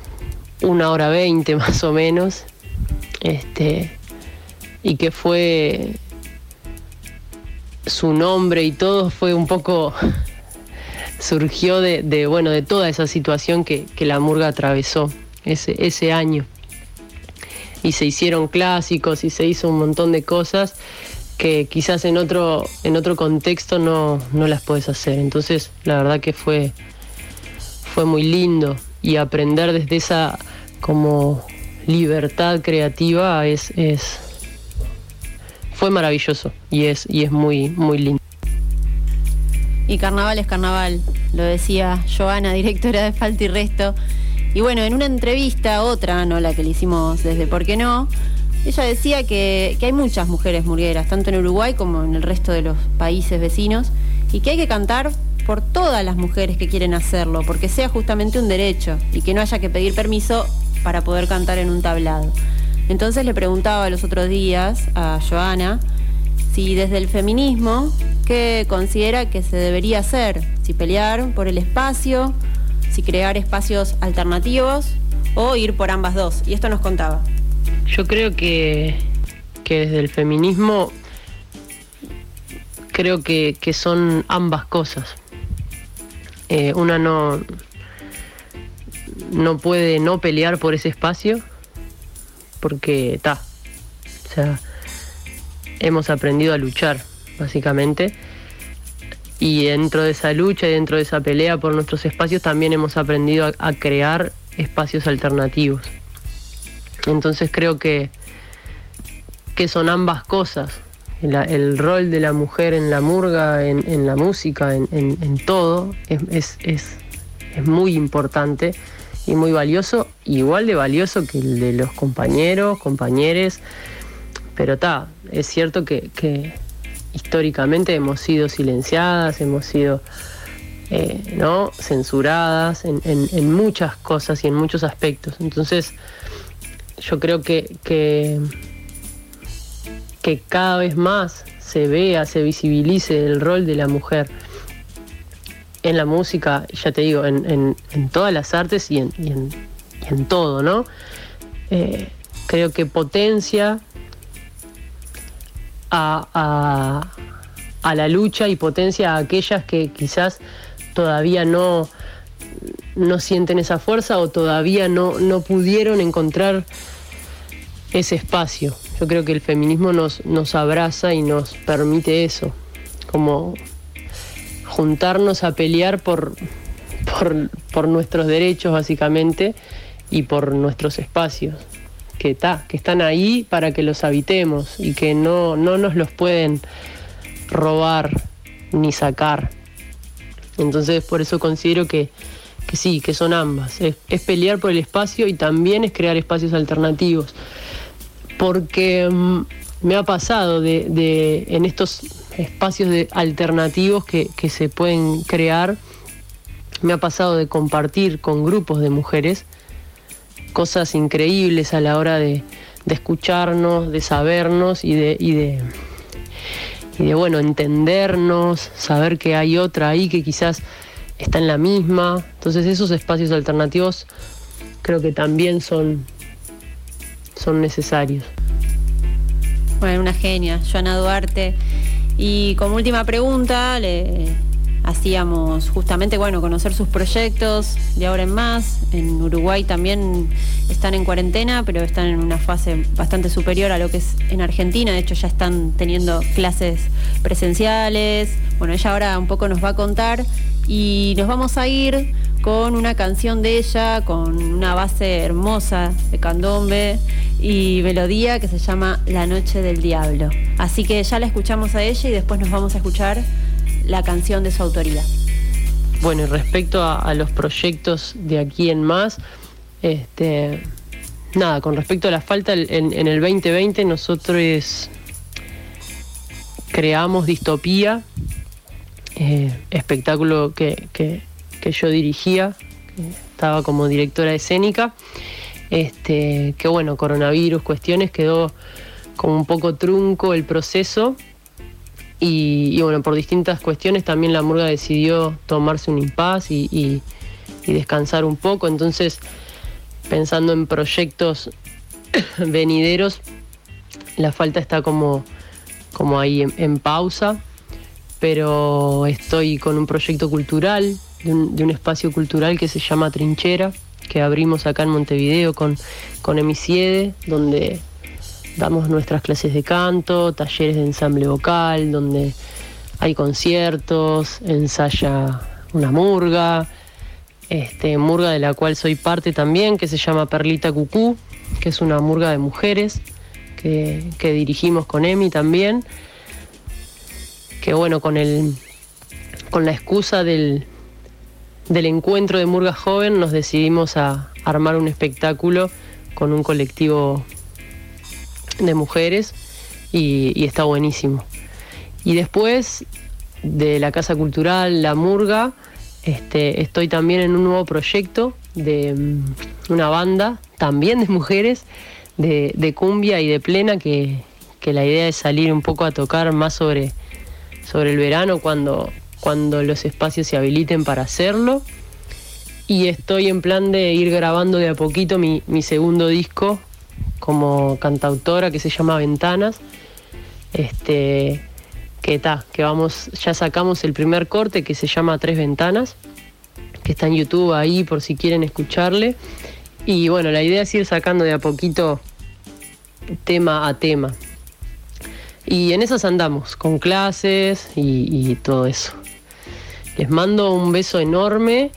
una hora veinte más o menos, este, y que fue su nombre y todo fue un poco surgió de, de, bueno de toda esa situación que, que la murga atravesó ese, ese año. Y se hicieron clásicos y se hizo un montón de cosas que quizás en otro en otro contexto no, no las puedes hacer. Entonces la verdad que fue fue muy lindo. Y aprender desde esa como libertad creativa es, es fue maravilloso y es y es muy muy lindo y carnaval es carnaval lo decía Joana directora de Falta y Resto. Y bueno en una entrevista otra no la que le hicimos desde por qué no ella decía que, que hay muchas mujeres murgueras tanto en Uruguay como en el resto de los países vecinos y que hay que cantar por todas las mujeres que quieren hacerlo, porque sea justamente un derecho y que no haya que pedir permiso para poder cantar en un tablado. Entonces le preguntaba los otros días a Joana si desde el feminismo, ¿qué considera que se debería hacer? Si pelear por el espacio, si crear espacios alternativos o ir por ambas dos. Y esto nos contaba. Yo creo que, que desde el feminismo creo que, que son ambas cosas. Eh, una no, no puede no pelear por ese espacio porque está. O sea, hemos aprendido a luchar, básicamente. Y dentro de esa lucha y dentro de esa pelea por nuestros espacios también hemos aprendido a, crear espacios alternativos. Entonces creo que, que son ambas cosas. El, rol de la mujer en la murga, en, la música, en, en todo, es, es, es, es, muy importante y muy valioso, igual de valioso que el de los compañeros, compañeres, pero está, es cierto que, históricamente hemos sido silenciadas, hemos sido eh, censuradas en, muchas cosas y en muchos aspectos. Entonces, yo creo que, que cada vez más se vea, se visibilice el rol de la mujer en la música, ya te digo, en, todas las artes y en, y y en todo, ¿no? Eh, creo que potencia a, a, la lucha y potencia a aquellas que quizás todavía no, no sienten esa fuerza o todavía no, no pudieron encontrar ese espacio. Yo creo que el feminismo nos, nos abraza y nos permite eso, como juntarnos a pelear por, por nuestros derechos básicamente y por nuestros espacios, que, que están ahí para que los habitemos y que no, no nos los pueden robar ni sacar. Entonces por eso considero que, que sí, que son ambas. Es, pelear por el espacio y también es crear espacios alternativos porque um, me ha pasado de, de, en estos espacios de alternativos que, que, se pueden crear, me ha pasado de compartir con grupos de mujeres cosas increíbles a la hora de, de escucharnos, de sabernos y de, y de, y de bueno, entendernos, saber que hay otra ahí que quizás está en la misma. Entonces esos espacios alternativos creo que también son, son necesarios. Bueno, una genia, Joana Duarte. Y como última pregunta, le hacíamos justamente, bueno, conocer sus proyectos de ahora en más. En Uruguay también están en cuarentena, pero están en una fase bastante superior a lo que es en Argentina. De hecho, ya están teniendo clases presenciales. Bueno, ella ahora un poco nos va a contar y nos vamos a ir con una canción de ella, con una base hermosa de candombe y melodía que se llama La Noche del Diablo. Así que ya la escuchamos a ella y después nos vamos a escuchar la canción de su autoría. Bueno, y respecto a, los proyectos de aquí en más, este, nada, con respecto a la falta, en, el 2020 nosotros creamos Distopía, eh, espectáculo que, que- que yo dirigía, estaba como directora escénica, este, que bueno, coronavirus, cuestiones, quedó como un poco trunco el proceso y, bueno, por distintas cuestiones también la murga decidió tomarse un impas y, descansar un poco. Entonces, pensando en proyectos venideros, la falta está como, como ahí en, pausa, pero estoy con un proyecto cultural, de un, de un espacio cultural que se llama Trinchera, que abrimos acá en Montevideo con, con Emisiede, donde damos nuestras clases de canto, talleres de ensamble vocal, donde hay conciertos, ensaya una murga, este, murga de la cual soy parte también, que se llama Perlita Cucú, que es una murga de mujeres que, que dirigimos con Emi también, que bueno, con, el, con la excusa del, del encuentro de Murga Joven nos decidimos a armar un espectáculo con un colectivo de mujeres y, está buenísimo. Y después de la Casa Cultural, La Murga, este, estoy también en un nuevo proyecto de mm, una banda, también de mujeres, de, de cumbia y de plena, que, que la idea es salir un poco a tocar más sobre, sobre el verano cuando, cuando los espacios se habiliten para hacerlo. Y estoy en plan de ir grabando de a poquito mi, mi segundo disco como cantautora que se llama Ventanas. Este, que está, que vamos, ya sacamos el primer corte que se llama Tres Ventanas, que está en YouTube ahí por si quieren escucharle. Y bueno, la idea es ir sacando de a poquito tema a tema. Y en esas andamos, con clases y, todo eso. Les mando un beso enorme.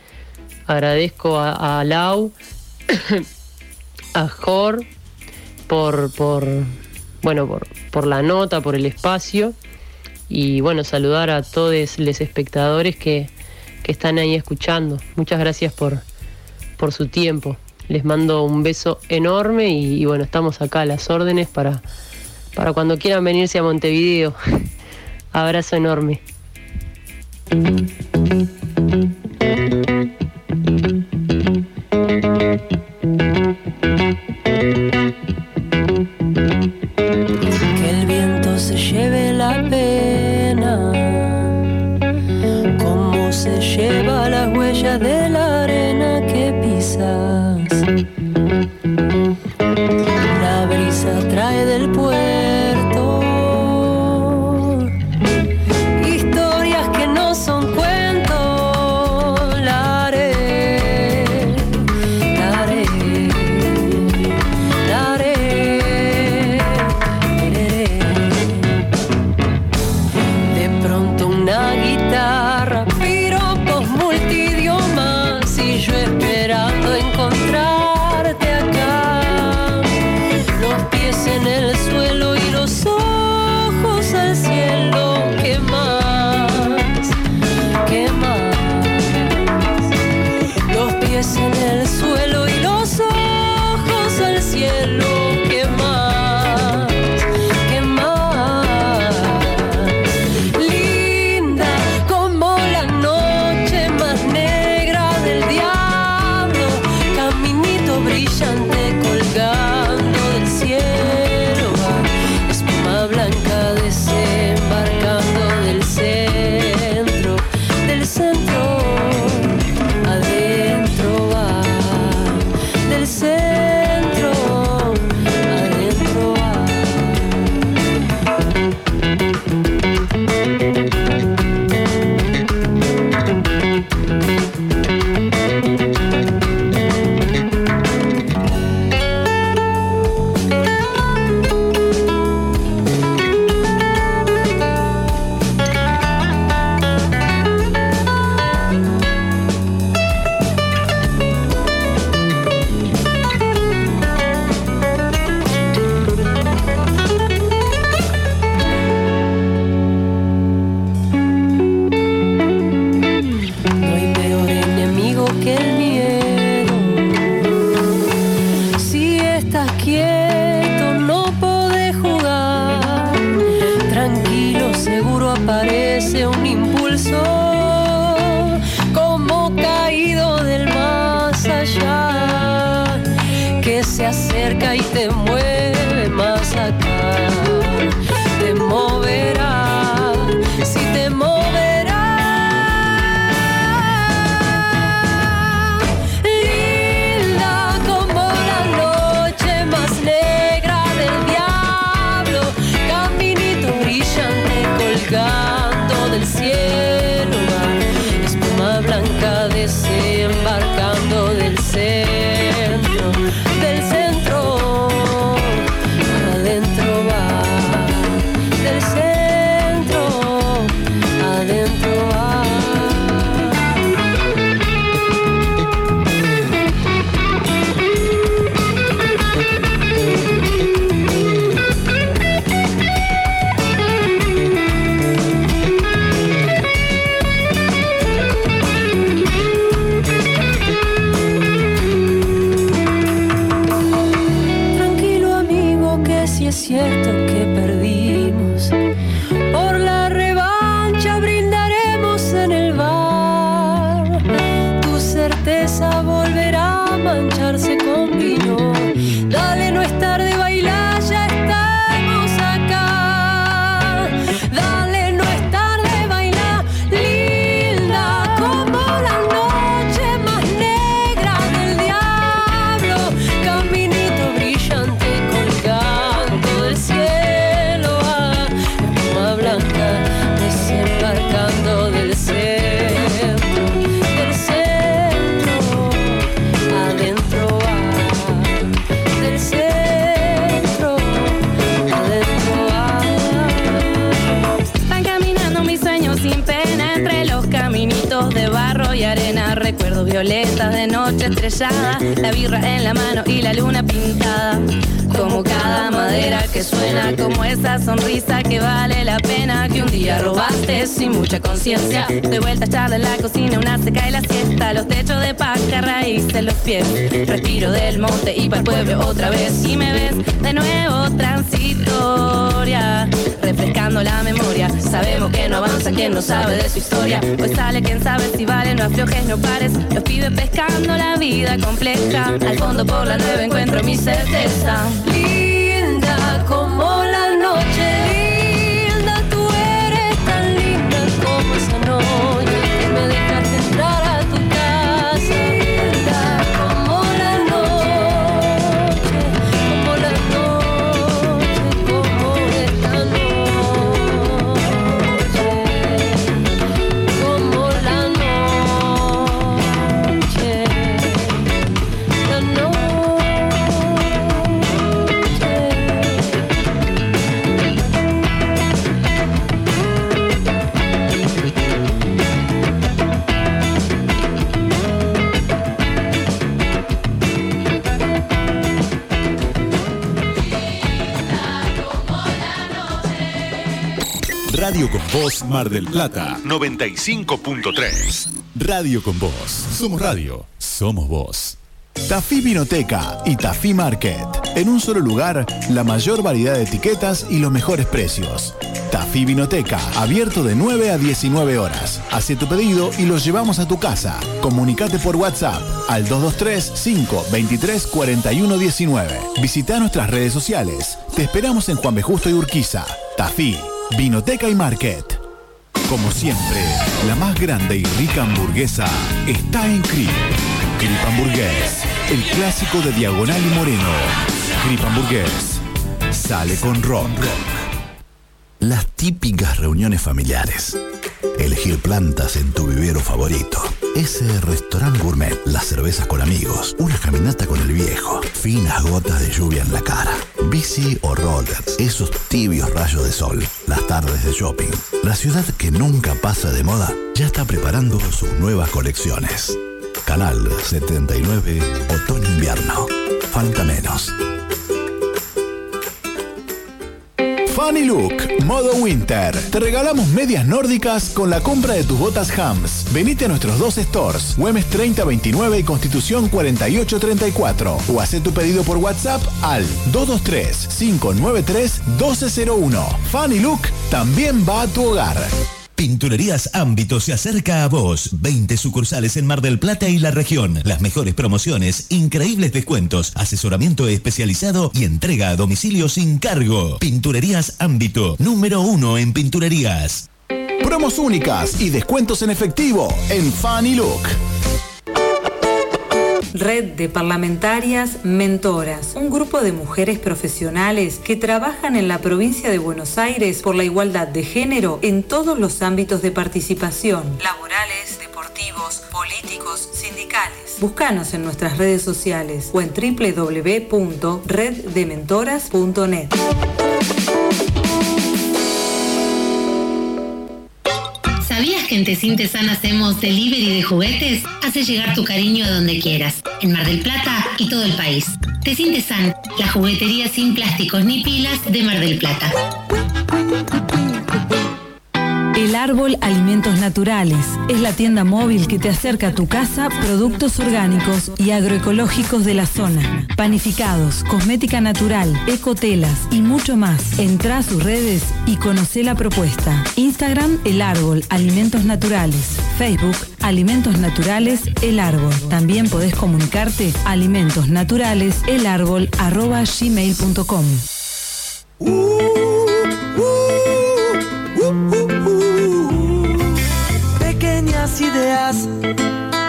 Agradezco a, a Lau, a Jor, por, por, bueno, por, por la nota, por el espacio. Y bueno, saludar a todos los espectadores que, que están ahí escuchando. Muchas gracias por, por su tiempo. Les mando un beso enorme y, bueno, estamos acá a las órdenes para, para cuando quieran venirse a Montevideo. Abrazo enorme. quieto no podés jugar. Tranquilo, seguro aparece un impulso como caído del más allá que se acerca y te mueve. La birra en la mano y la luna pintada. Como cada madera que suena, como esa sonrisa que vale la pena que un día robaste sin mucha conciencia. De vuelta a echarle en la cocina, una seca y la siesta, los techos de paja, raíces los pies. Respiro del monte y para el pueblo otra vez y me ves de nuevo transitoria, refrescando la memoria. Sabemos que no avanza quien no sabe de su historia, pues sale quien sabe si vale, no aflojes, no pares. Los pibes pescando la vida compleja, al fondo por la nueva encuentro mi certeza. Radio con Voz Mar del Plata 95.3. Radio con Voz. Somos radio. Somos voz. Tafí Vinoteca y Tafí Market. En un solo lugar, la mayor variedad de etiquetas y los mejores precios. Tafí Vinoteca, abierto de 9 a 19 horas. Hace tu pedido y los llevamos a tu casa. Comunicate por WhatsApp al 223-523-4119. Visita nuestras redes sociales. Te esperamos en Juan B. Justo y Urquiza. Tafí, Vinoteca y Market. Como siempre, la más grande y rica hamburguesa está en Crip. Crip Hamburgués, el clásico de Diagonal y Moreno. Crip Hamburgués, sale con ron. Las típicas reuniones familiares. Elegir plantas en tu vivero favorito. Ese restaurante gourmet, las cervezas con amigos, una caminata con el viejo, finas gotas de lluvia en la cara, bici o rollers, esos tibios rayos de sol, las tardes de shopping. La ciudad que nunca pasa de moda ya está preparando sus nuevas colecciones. Canal 79, otoño-invierno. Falta menos. Funny Look, modo winter. Te regalamos medias nórdicas con la compra de tus botas Hams. Venite a nuestros dos stores, Güemes 3029 y Constitución 4834. O haz tu pedido por WhatsApp al 223-593-1201. Funny Look también va a tu hogar. Pinturerías Ámbito se acerca a vos. 20 sucursales en Mar del Plata y la región. Las mejores promociones, increíbles descuentos, asesoramiento especializado y entrega a domicilio sin cargo. Pinturerías Ámbito, número uno en pinturerías. Promos únicas y descuentos en efectivo en Fanny Look. Red de Parlamentarias Mentoras, un grupo de mujeres profesionales que trabajan en la provincia de Buenos Aires por la igualdad de género en todos los ámbitos de participación, laborales, deportivos, políticos, sindicales. Búscanos en nuestras redes sociales o en www.reddementoras.net. ¿Sabías que en Tesintesan hacemos delivery de juguetes? Hace llegar tu cariño a donde quieras, en Mar del Plata y todo el país. Tesintesan, la juguetería sin plásticos ni pilas de Mar del Plata. El Árbol Alimentos Naturales es la tienda móvil que te acerca a tu casa productos orgánicos y agroecológicos de la zona. Panificados, cosmética natural, ecotelas y mucho más. Entra a sus redes y conoce la propuesta. Instagram El Árbol Alimentos Naturales. Facebook Alimentos Naturales El Árbol. También podés comunicarte a alimentosnaturaleselárbol.gmail.com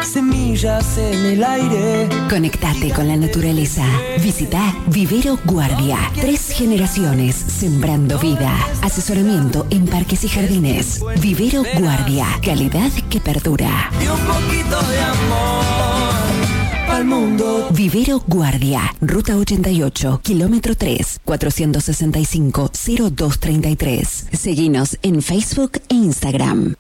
Semillas en el aire. Conectate con la naturaleza. Visita Vivero Guardia. Tres generaciones sembrando vida. Asesoramiento en parques y jardines. Vivero Guardia. Calidad que perdura. Y un poquito de amor al mundo. Vivero Guardia. Ruta 88, kilómetro 3, 465-0233. Seguinos en Facebook e Instagram.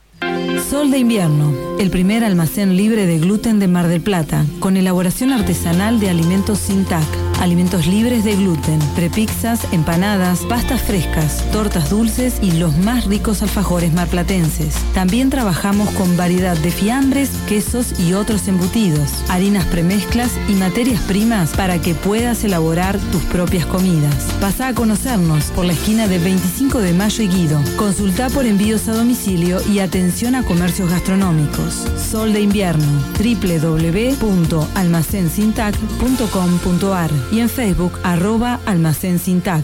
Sol de Invierno, el primer almacén libre de gluten de Mar del Plata, con elaboración artesanal de alimentos sin TAC, alimentos libres de gluten, prepizzas, empanadas, pastas frescas, tortas dulces y los más ricos alfajores marplatenses. También trabajamos con variedad de fiambres, quesos y otros embutidos, harinas premezclas y materias primas para que puedas elaborar tus propias comidas. Pasa a conocernos por la esquina de 25 de Mayo y Guido. Consulta por envíos a domicilio y atención a comercios gastronómicos. Sol de invierno, www.almacensintac.com.ar y en Facebook arroba almacensintac.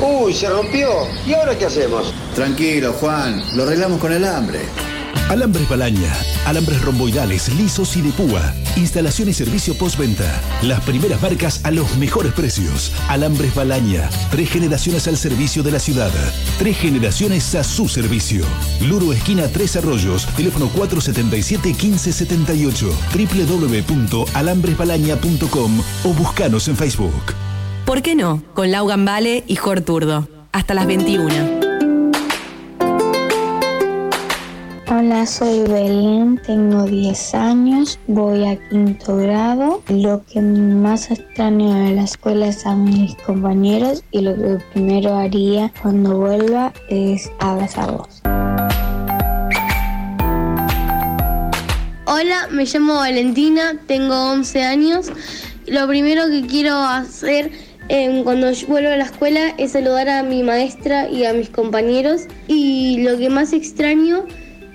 Uy, se rompió. ¿Y ahora qué hacemos? Tranquilo, Juan, lo arreglamos con el hambre. Alambres Balaña. Alambres romboidales, lisos y de púa. Instalación y servicio postventa. Las primeras marcas a los mejores precios. Alambres Balaña. Tres generaciones al servicio de la ciudad. Tres generaciones a su servicio. Luro Esquina Tres Arroyos. Teléfono 477-1578. www.alambresbalaña.com o buscanos en Facebook. ¿Por qué no? Con Laugan Vale y Jorturdo. Hasta las 21. Soy Belén, tengo 10 años, voy a quinto grado. Lo que más extraño de la escuela es a mis compañeros y lo que primero haría cuando vuelva es abrazarlos. Hola, me llamo Valentina, tengo 11 años. Lo primero que quiero hacer eh, cuando vuelvo a la escuela es saludar a mi maestra y a mis compañeros. Y lo que más extraño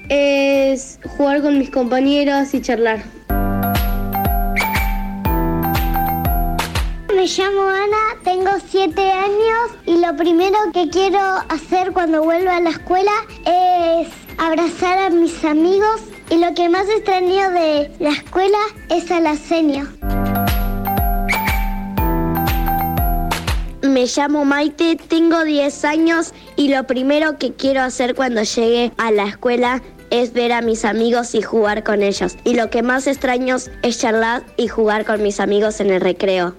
es jugar con mis compañeros y charlar. Me llamo Ana, tengo 7 años y lo primero que quiero hacer cuando vuelva a la escuela es abrazar a mis amigos y lo que más extraño de la escuela es a la. Me llamo Maite, tengo 10 años y lo primero que quiero hacer cuando llegue a la escuela es ver a mis amigos y jugar con ellos. Y lo que más extraño es charlar y jugar con mis amigos en el recreo.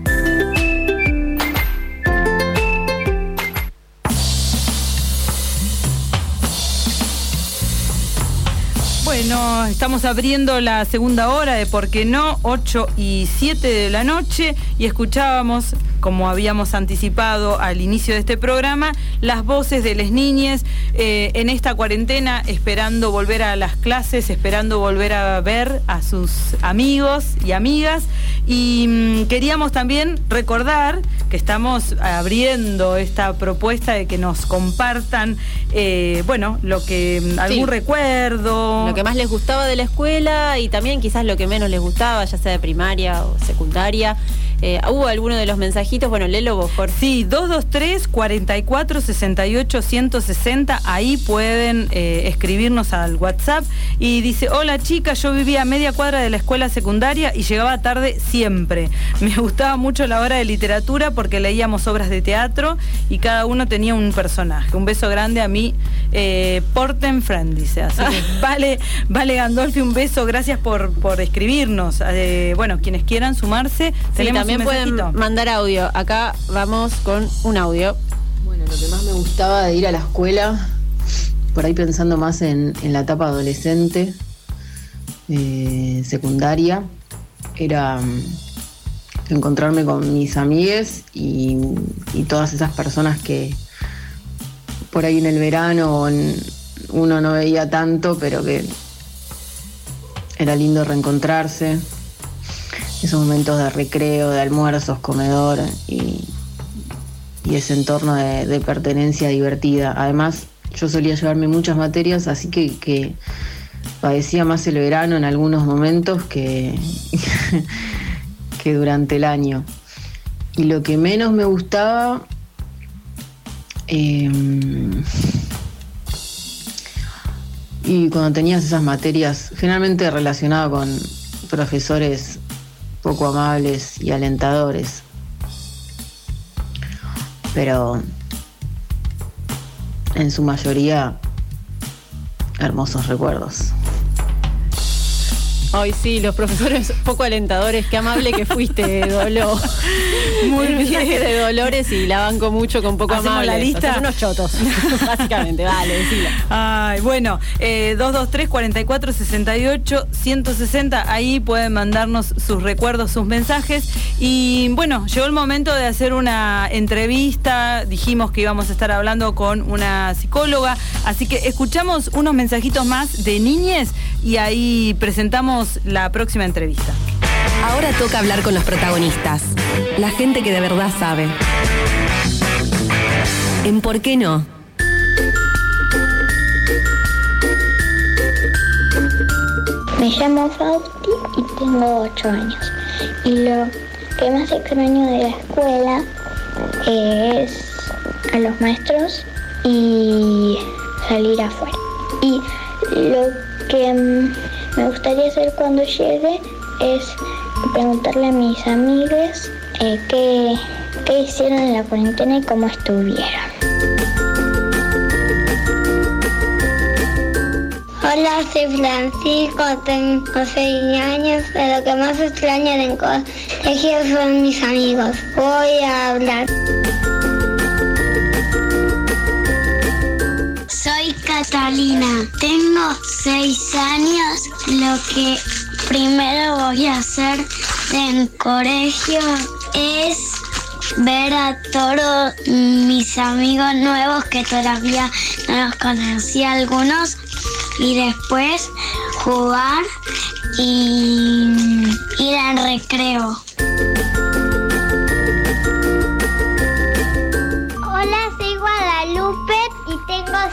Bueno, estamos abriendo la segunda hora de ¿Por qué no? 8 y 7 de la noche y escuchábamos como habíamos anticipado al inicio de este programa, las voces de las niñas eh, en esta cuarentena, esperando volver a las clases, esperando volver a ver a sus amigos y amigas. Y mm, queríamos también recordar que estamos abriendo esta propuesta de que nos compartan, eh, bueno, lo que mm, algún Sí. recuerdo. Lo que más les gustaba de la escuela y también quizás lo que menos les gustaba, ya sea de primaria o secundaria. Eh, ¿Hubo alguno de los mensajitos? Bueno, léelo vos, Jorge. Sí, 223 44 68 160, ahí pueden eh, escribirnos al WhatsApp y dice, hola chica, yo vivía a media cuadra de la escuela secundaria y llegaba tarde siempre. Me gustaba mucho la hora de literatura porque leíamos obras de teatro y cada uno tenía un personaje. Un beso grande a mí, eh, Porten Friend, dice. Así que vale, vale Gandolfi, un beso, gracias por, por escribirnos. Eh, bueno, quienes quieran sumarse, Sí, tenemos también pueden mandar audio. Acá vamos con un audio. Bueno, lo que más me gustaba de ir a la escuela, por ahí pensando más en, en la etapa adolescente, eh, secundaria, era mm, encontrarme con mis amigues y, y todas esas personas que por ahí en el verano uno no veía tanto, pero que era lindo reencontrarse. Esos momentos de recreo, de almuerzos, comedor y, ese entorno de, pertenencia divertida. Además, yo solía llevarme muchas materias, así que, padecía más el verano en algunos momentos que, que durante el año. Y lo que menos me gustaba, em, y cuando tenías esas materias, generalmente relacionadas con profesores poco amables y alentadores, pero en su mayoría hermosos recuerdos. Ay, sí, los profesores poco alentadores. Qué amable que fuiste, Dolo. Muy bien. de Dolores y la banco mucho con poco ¿Hacemos amables. la lista? O sea, son unos chotos, básicamente. Vale, decila. Ay, bueno, eh, 223 44 68 160, ahí pueden mandarnos sus recuerdos, sus mensajes. Y bueno, llegó el momento de hacer una entrevista. Dijimos que íbamos a estar hablando con una psicóloga, así que escuchamos unos mensajitos más de niñez y ahí presentamos la próxima entrevista. Ahora toca hablar con los protagonistas, la gente que de verdad sabe. ¿En por qué no? Me llamo Fausti y tengo 8 años. Y lo que más extraño de la escuela es a los maestros y salir afuera. Y lo que mm, me gustaría hacer cuando llegue es preguntarle a mis amigos eh, qué, qué hicieron en la cuarentena y cómo estuvieron. Hola, soy Francisco, tengo 6 años. Lo que más extraño del colegio son mis amigos. Voy a hablar. Catalina, tengo 6 años. Lo que primero voy a hacer en colegio es ver a todos mis amigos nuevos que todavía no los conocía algunos y después jugar y ir al recreo.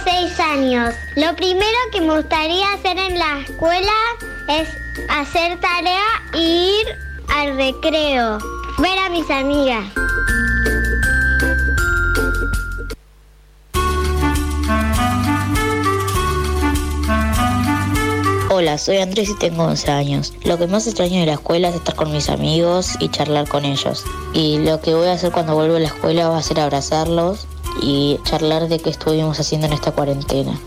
6 años. Lo primero que me gustaría hacer en la escuela es hacer tarea e ir al recreo, ver a mis amigas. Hola, soy Andrés y tengo 11 años. Lo que más extraño de la escuela es estar con mis amigos y charlar con ellos. Y lo que voy a hacer cuando vuelva a la escuela va a ser abrazarlos y charlar de qué estuvimos haciendo en esta cuarentena.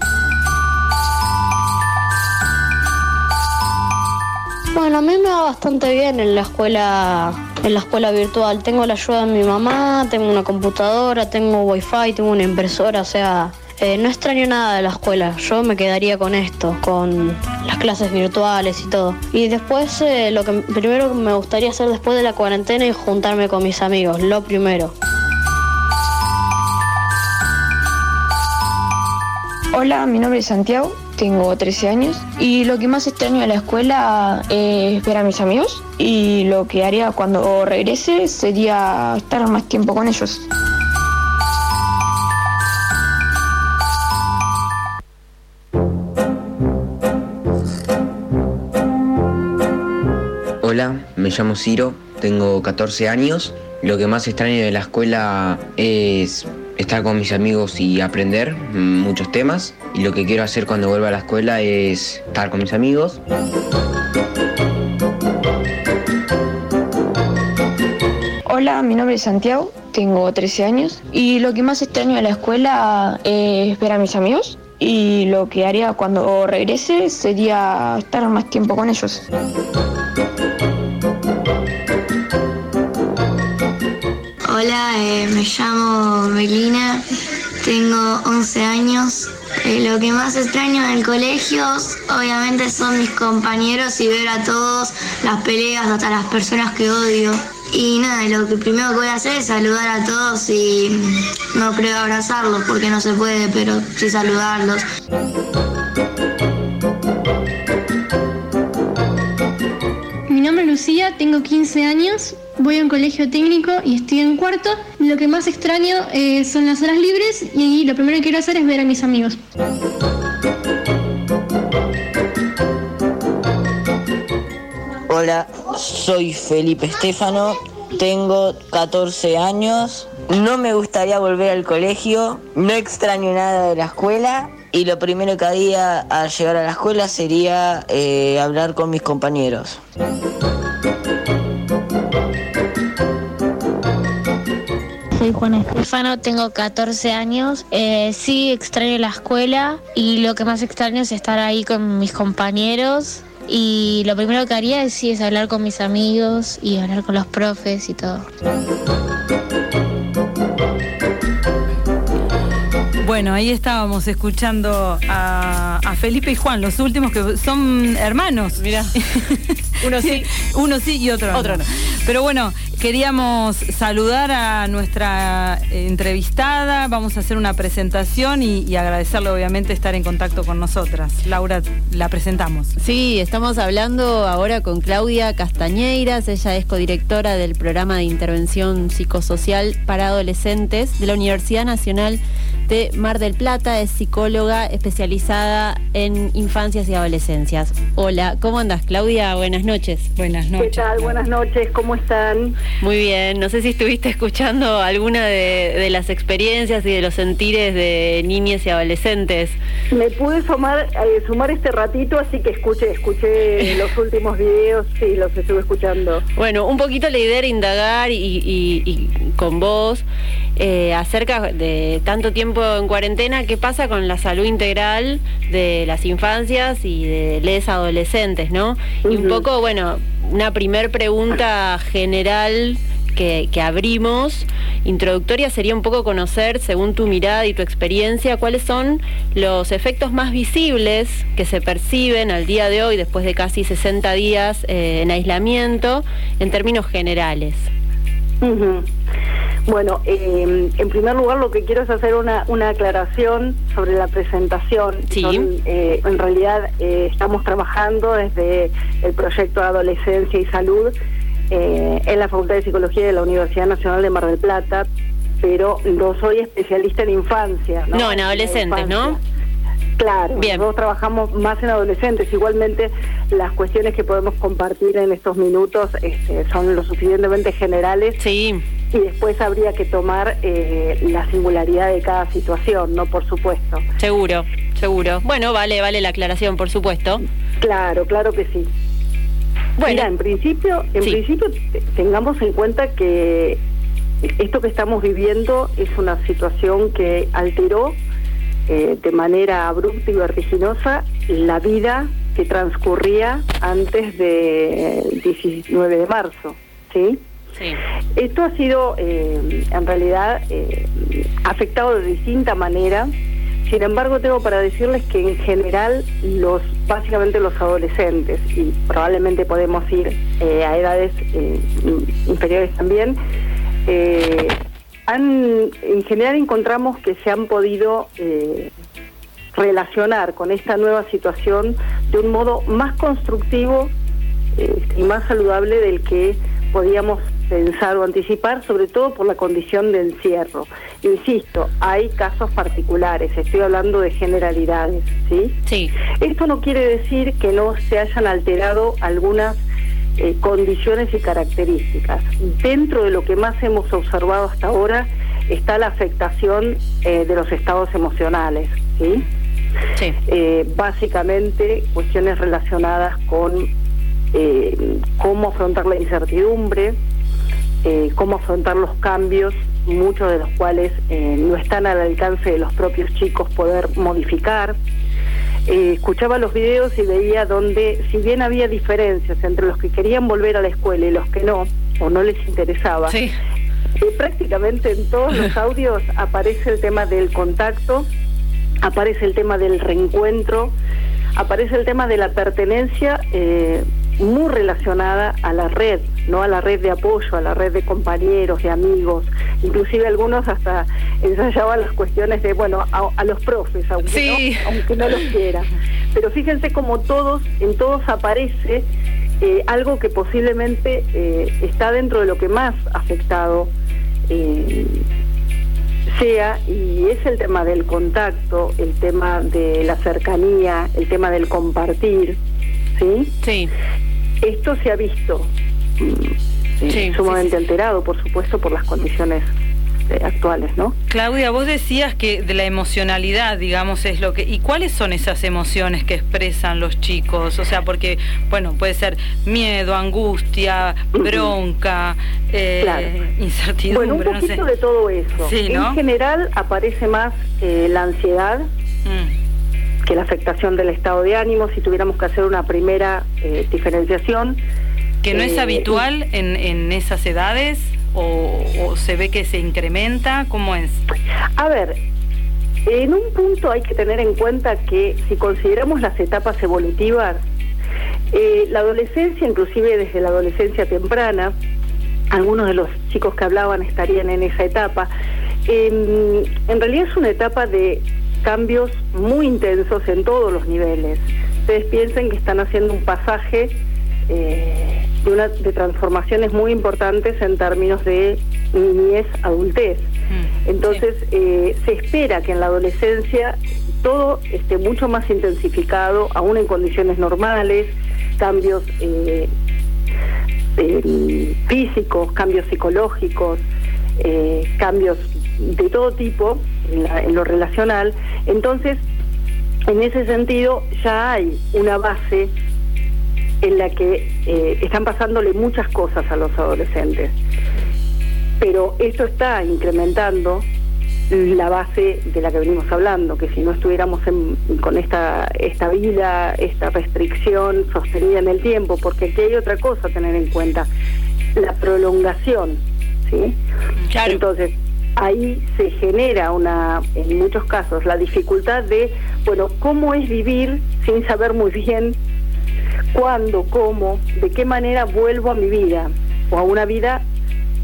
Bueno, a mí me va bastante bien en la escuela, en la escuela virtual. Tengo la ayuda de mi mamá, tengo una computadora, tengo wifi, tengo una impresora, o sea, Eh, no extraño nada de la escuela, yo me quedaría con esto, con las clases virtuales y todo. Y después, eh, lo que primero me gustaría hacer después de la cuarentena es juntarme con mis amigos, lo primero. Hola, mi nombre es Santiago, tengo 13 años y lo que más extraño de la escuela es ver a mis amigos y lo que haría cuando regrese sería estar más tiempo con ellos. Hola, me llamo Ciro, tengo 14 años. Lo que más extraño de la escuela es estar con mis amigos y aprender mm, muchos temas. Y lo que quiero hacer cuando vuelva a la escuela es estar con mis amigos. Hola, mi nombre es Santiago, tengo 13 años y lo que más extraño de la escuela es ver a mis amigos y lo que haría cuando regrese sería estar más tiempo con ellos. Eh, me llamo Melina, tengo 11 años. Eh, lo que más extraño del colegio obviamente son mis compañeros y ver a todos las peleas, hasta las personas que odio. Y nada, lo que primero que voy a hacer es saludar a todos y no creo abrazarlos porque no se puede, pero sí saludarlos. Mi nombre es Lucía, tengo 15 años, voy a un colegio técnico y estoy en cuarto. Lo que más extraño eh, son las horas libres y lo primero que quiero hacer es ver a mis amigos. Hola, soy Felipe Estefano, tengo 14 años, no me gustaría volver al colegio, no extraño nada de la escuela y lo primero que haría al llegar a la escuela sería eh, hablar con mis compañeros. Soy Juan Estefano, tengo 14 años. Eh, sí, extraño la escuela y lo que más extraño es estar ahí con mis compañeros. Y lo primero que haría es, sí, es hablar con mis amigos y hablar con los profes y todo. Bueno, ahí estábamos escuchando a, a Felipe y Juan, los últimos que son hermanos. Mira, uno sí. uno sí y otro, Otro no. Pero bueno, queríamos saludar a nuestra eh, entrevistada, vamos a hacer una presentación y, y agradecerle obviamente estar en contacto con nosotras. Laura, la presentamos. Sí, estamos hablando ahora con Claudia Castañeiras, ella es codirectora del programa de intervención psicosocial para adolescentes de la Universidad Nacional de Mar del Plata, es psicóloga especializada en infancias y adolescencias. Hola, ¿cómo andas Claudia? Buenas noches. Buenas ¿Qué tal? Buenas noches, ¿cómo están? Muy bien, no sé si estuviste escuchando alguna de, de las experiencias y de los sentires de niñas y adolescentes. Me pude sumar, eh, sumar este ratito, así que escuché, escuché los últimos videos, sí, los estuve escuchando. Bueno, un poquito la idea era indagar y, y- y con vos eh, acerca de tanto tiempo en cuarentena, qué pasa con la salud integral de las infancias y de les adolescentes, ¿no? Y un poco, bueno, una primer pregunta general que, abrimos, introductoria, sería un poco conocer, según tu mirada y tu experiencia, cuáles son los efectos más visibles que se perciben al día de hoy, después de casi 60 días eh, en aislamiento, en términos generales. Bueno, eh, en primer lugar lo que quiero es hacer una, una aclaración sobre la presentación. Son, eh, en realidad eh, estamos trabajando desde el proyecto Adolescencia y Salud eh, en la Facultad de Psicología de la Universidad Nacional de Mar del Plata, pero no soy especialista en infancia. No, en adolescentes, ¿no? Claro, nosotros trabajamos más en adolescentes. Igualmente, las cuestiones que podemos compartir en estos minutos este, son lo suficientemente generales. Sí. Y después habría que tomar eh, la singularidad de cada situación, ¿no? Por supuesto. Seguro, seguro. Bueno, vale, vale la aclaración, por supuesto. Claro, claro que sí. Bueno. Mira, en principio, en Sí. principio te- tengamos en cuenta que esto que estamos viviendo es una situación que alteró eh, de manera abrupta y vertiginosa la vida que transcurría antes del 19 de marzo, ¿sí? Esto ha sido, eh, en realidad, eh, afectado de distinta manera. Sin embargo, tengo para decirles que en general los, básicamente los adolescentes, y probablemente podemos ir eh, a edades inferiores también, han, en general encontramos que se han podido relacionar con esta nueva situación de un modo más constructivo y más saludable del que podíamos pensar o anticipar, sobre todo por la condición de encierro. Insisto, hay casos particulares, estoy hablando de generalidades, ¿sí? Sí. Esto no quiere decir que no se hayan alterado algunas eh, condiciones y características. Dentro de lo que más hemos observado hasta ahora está la afectación eh, de los estados emocionales, ¿sí? Sí. Eh, básicamente cuestiones relacionadas con cómo afrontar la incertidumbre, eh, cómo afrontar los cambios, muchos de los cuales eh, no están al alcance de los propios chicos poder modificar. Eh, escuchaba los videos y veía donde, si bien había diferencias entre los que querían volver a la escuela y los que no, o no les interesaba, prácticamente en todos los audios aparece el tema del contacto, aparece el tema del reencuentro, aparece el tema de la pertenencia muy relacionada a la red, no a la red de apoyo, a la red de compañeros, de amigos, inclusive algunos hasta ensayaban las cuestiones de, bueno, a, los profes, aunque, no, aunque no los quiera. Pero fíjense como todos, en todos aparece eh, algo que posiblemente eh, está dentro de lo que más afectado eh, sea, y es el tema del contacto, el tema de la cercanía, el tema del compartir, ¿sí? Sí. Esto se ha visto mm, sumamente alterado, por supuesto, por las condiciones eh, actuales, ¿no? Claudia, vos decías que de la emocionalidad, digamos, es lo que... ¿Y cuáles son esas emociones que expresan los chicos? O sea, porque, bueno, puede ser miedo, angustia, bronca, eh, incertidumbre, Bueno, un poquito de todo eso. En general aparece más eh, la ansiedad, mm que la afectación del estado de ánimo, si tuviéramos que hacer una primera eh, diferenciación. ¿Que no es eh, habitual en, en, esas edades o, se ve que se incrementa? ¿Cómo es? A ver, en un punto hay que tener en cuenta que si consideramos las etapas evolutivas, eh, la adolescencia, inclusive desde la adolescencia temprana, algunos de los chicos que hablaban estarían en esa etapa, em, en realidad es una etapa de cambios muy intensos en todos los niveles. Ustedes piensen que están haciendo un pasaje eh, de, una, de transformaciones muy importantes en términos de niñez, adultez. Mm, Entonces, eh, se espera que en la adolescencia todo esté mucho más intensificado, aún en condiciones normales, cambios eh, físicos, cambios psicológicos, cambios de todo tipo en, lo relacional. Entonces, en ese sentido, ya hay una base en la que eh, están pasándole muchas cosas a los adolescentes. Pero esto está incrementando la base de la que venimos hablando, que si no estuviéramos con esta, esta vida, esta restricción sostenida en el tiempo, porque aquí hay otra cosa a tener en cuenta, la prolongación, ¿sí? Entonces, ahí se genera una, en muchos casos, la dificultad de, bueno, ¿cómo es vivir sin saber muy bien cuándo, cómo, de qué manera vuelvo a mi vida o a una vida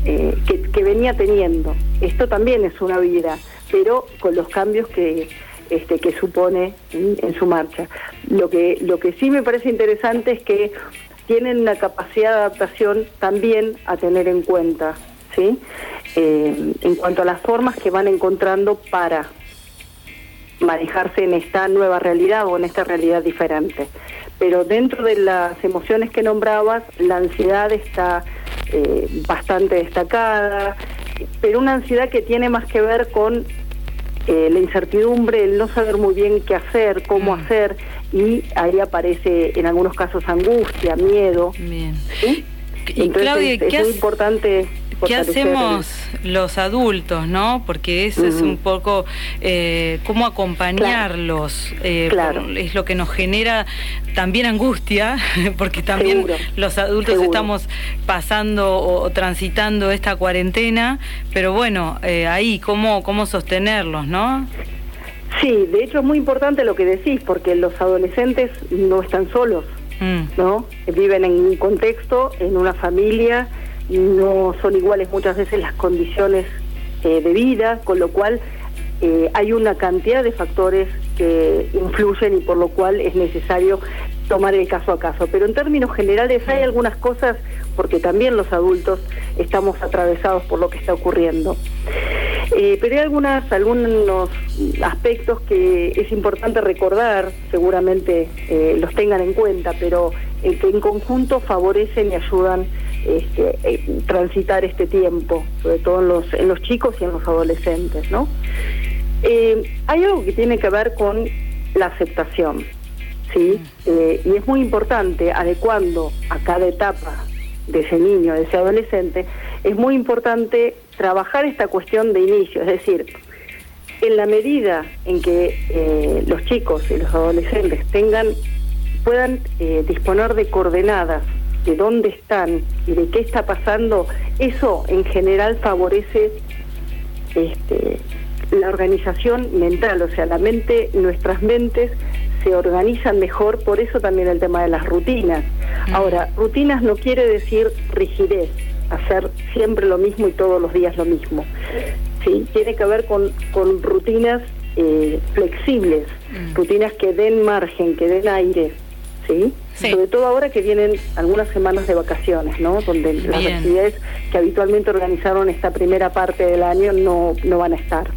eh, que, venía teniendo? Esto también es una vida, pero con los cambios que, este, que supone en, su marcha. Lo que, lo que sí me parece interesante es que tienen una capacidad de adaptación también a tener en cuenta. ¿Sí? Eh, en cuanto a las formas que van encontrando para manejarse en esta nueva realidad o en esta realidad diferente. Pero dentro de las emociones que nombrabas, la ansiedad está eh, bastante destacada, pero una ansiedad que tiene más que ver con eh, la incertidumbre, el no saber muy bien qué hacer, cómo mm. hacer, y ahí aparece en algunos casos angustia, miedo. Bien. Entonces es, muy importante ¿Qué hacemos los adultos, no? Porque eso es un poco eh, cómo acompañarlos. Eh, es lo que nos genera también angustia, porque también los adultos estamos pasando o, transitando esta cuarentena, pero bueno, eh, ahí, ¿cómo, ¿cómo sostenerlos, no? Sí, de hecho es muy importante lo que decís, porque los adolescentes no están solos, Mm. ¿no? Viven en un contexto, en una familia, no son iguales muchas veces las condiciones eh, de vida, con lo cual eh, hay una cantidad de factores que influyen y por lo cual es necesario tomar el caso a caso. Pero en términos generales hay algunas cosas, porque también los adultos estamos atravesados por lo que está ocurriendo. Eh, pero hay algunas, algunos aspectos que es importante recordar, seguramente los tengan en cuenta, pero que en conjunto favorecen y ayudan este, eh, transitar este tiempo, sobre todo en los, en los chicos y en los adolescentes, ¿no? Eh, hay algo que tiene que ver con la aceptación, ¿sí? Eh, y es muy importante, adecuando a cada etapa de ese niño, de ese adolescente, es muy importante trabajar esta cuestión de inicio, es decir, en la medida en que los chicos y los adolescentes tengan, puedan disponer de coordenadas de dónde están y de qué está pasando, eso en general favorece este, la organización mental, o sea, la mente, nuestras mentes se organizan mejor, por eso también el tema de las rutinas. Ahora, rutinas no quiere decir rigidez, hacer siempre lo mismo y todos los días lo mismo. ¿sí? Tiene que ver con, con rutinas eh, flexibles, rutinas que den margen, que den aire, ¿sí? Sobre todo ahora que vienen algunas semanas de vacaciones, ¿no? Donde las actividades que habitualmente organizaron esta primera parte del año no, no van a estar.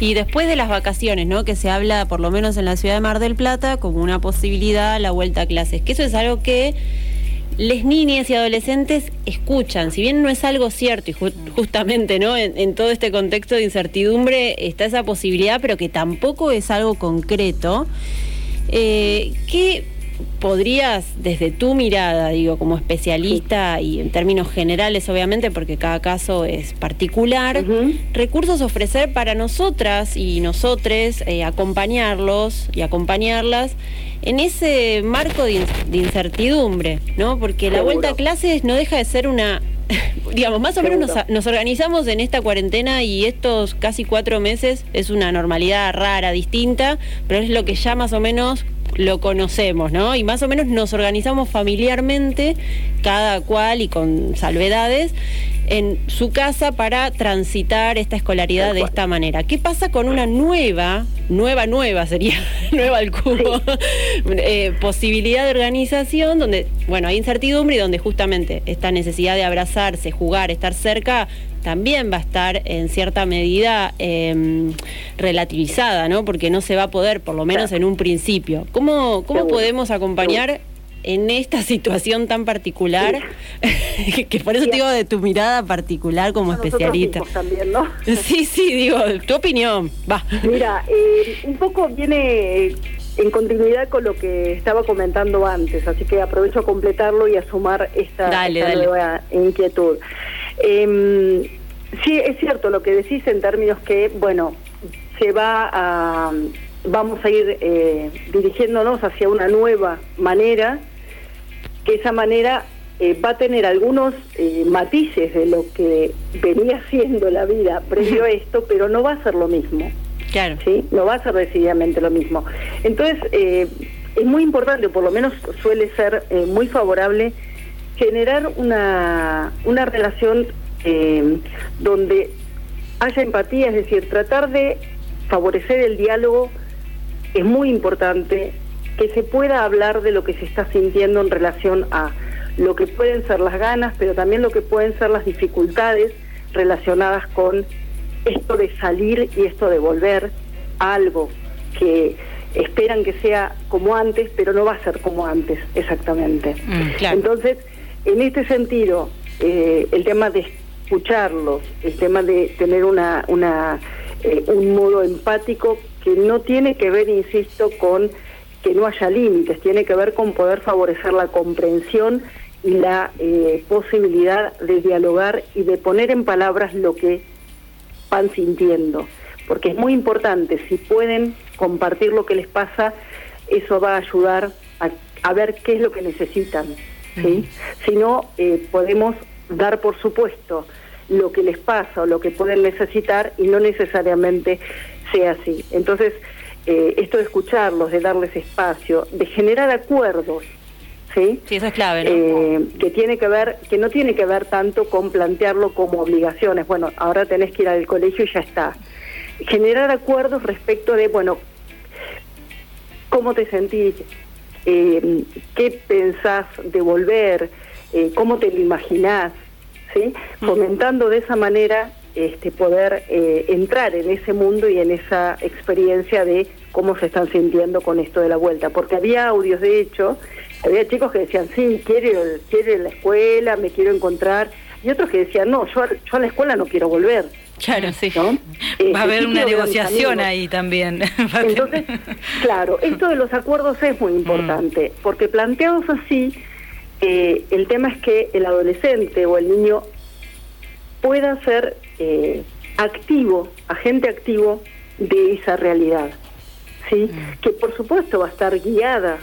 Y después de las vacaciones, ¿no? Que se habla, por lo menos en la ciudad de Mar del Plata, como una posibilidad la vuelta a clases. Que eso es algo que les niñas y adolescentes escuchan. Si bien no es algo cierto y ju- justamente, ¿no? En, en todo este contexto de incertidumbre está esa posibilidad, pero que tampoco es algo concreto. Eh, ¿Qué podrías, desde tu mirada, digo, como especialista y en términos generales, obviamente, porque cada caso es particular, recursos ofrecer para nosotras y nosotres, eh, acompañarlos y acompañarlas en ese marco de, in- de incertidumbre, ¿no? Porque la vuelta a clases no deja de ser una digamos, más o menos nos organizamos en esta cuarentena y estos casi cuatro meses es una normalidad rara, distinta, pero es lo que ya más o menos lo conocemos, ¿no? Y más o menos nos organizamos familiarmente, cada cual y con salvedades, en su casa para transitar esta escolaridad de esta manera. ¿Qué pasa con una nueva, nueva, nueva sería, nueva al cubo, eh, posibilidad de organización donde, bueno, hay incertidumbre y donde justamente esta necesidad de abrazarse, jugar, estar cerca, también va a estar en cierta medida eh, relativizada, ¿no? Porque no se va a poder, por lo menos en un principio. ¿Cómo, cómo Seguro. podemos acompañar en esta situación tan particular? que por eso te digo de tu mirada particular como Nosotros especialista. mismos también, ¿no? Sí, sí, digo, tu opinión, va. Mira, eh, un poco viene eh, en continuidad con lo que estaba comentando antes, así que aprovecho a completarlo y a sumar esta, Dale, esta dale. nueva inquietud. Em, sí, es cierto lo que decís en términos que, bueno, se va a, vamos a ir eh, dirigiéndonos hacia una nueva manera, que esa manera eh, va a tener algunos eh, matices de lo que venía siendo la vida previo a esto, pero no va a ser lo mismo. Claro. ¿sí? No va a ser decididamente lo mismo. Entonces, eh, es muy importante, por lo menos suele ser muy favorable, generar una, una relación donde haya empatía, es decir, tratar de favorecer el diálogo es muy importante, que se pueda hablar de lo que se está sintiendo en relación a lo que pueden ser las ganas, pero también lo que pueden ser las dificultades relacionadas con esto de salir y esto de volver a algo que esperan que sea como antes, pero no va a ser como antes exactamente. Entonces, en este sentido, eh, el tema de escucharlos, el tema de tener una, una eh, un modo empático que no tiene que ver, insisto, con que no haya límites, tiene que ver con poder favorecer la comprensión y la eh, posibilidad de dialogar y de poner en palabras lo que van sintiendo, porque es muy importante, si pueden compartir lo que les pasa, eso va a ayudar a, a ver qué es lo que necesitan, ¿sí? Si no, eh, podemos dar por supuesto lo que les pasa o lo que pueden necesitar y no necesariamente sea así. Entonces, eh, esto de escucharlos, de darles espacio, de generar acuerdos, ¿sí? Sí, eso es clave, ¿no? Eh, que tiene que ver, que no tiene que ver tanto con plantearlo como obligaciones. Bueno, ahora tenés que ir al colegio y ya está. Generar acuerdos respecto de, bueno, cómo te sentís, eh, qué pensás de volver, eh, cómo te lo imaginás, ¿sí? Fomentando de esa manera este, poder eh, entrar en ese mundo y en esa experiencia de cómo se están sintiendo con esto de la vuelta. Porque había audios, de hecho, había chicos que decían, sí, quiero quiero ir a la escuela, me quiero encontrar, y otros que decían, no, yo, a- yo a la escuela no quiero volver. Claro, sí. ¿no? Va a haber sí una negociación ahí también. Entonces, claro, esto de los acuerdos es muy importante, porque planteados así, eh, el tema es que el adolescente o el niño pueda ser eh, activo, agente activo de esa realidad, ¿sí? Que por supuesto va a estar guiada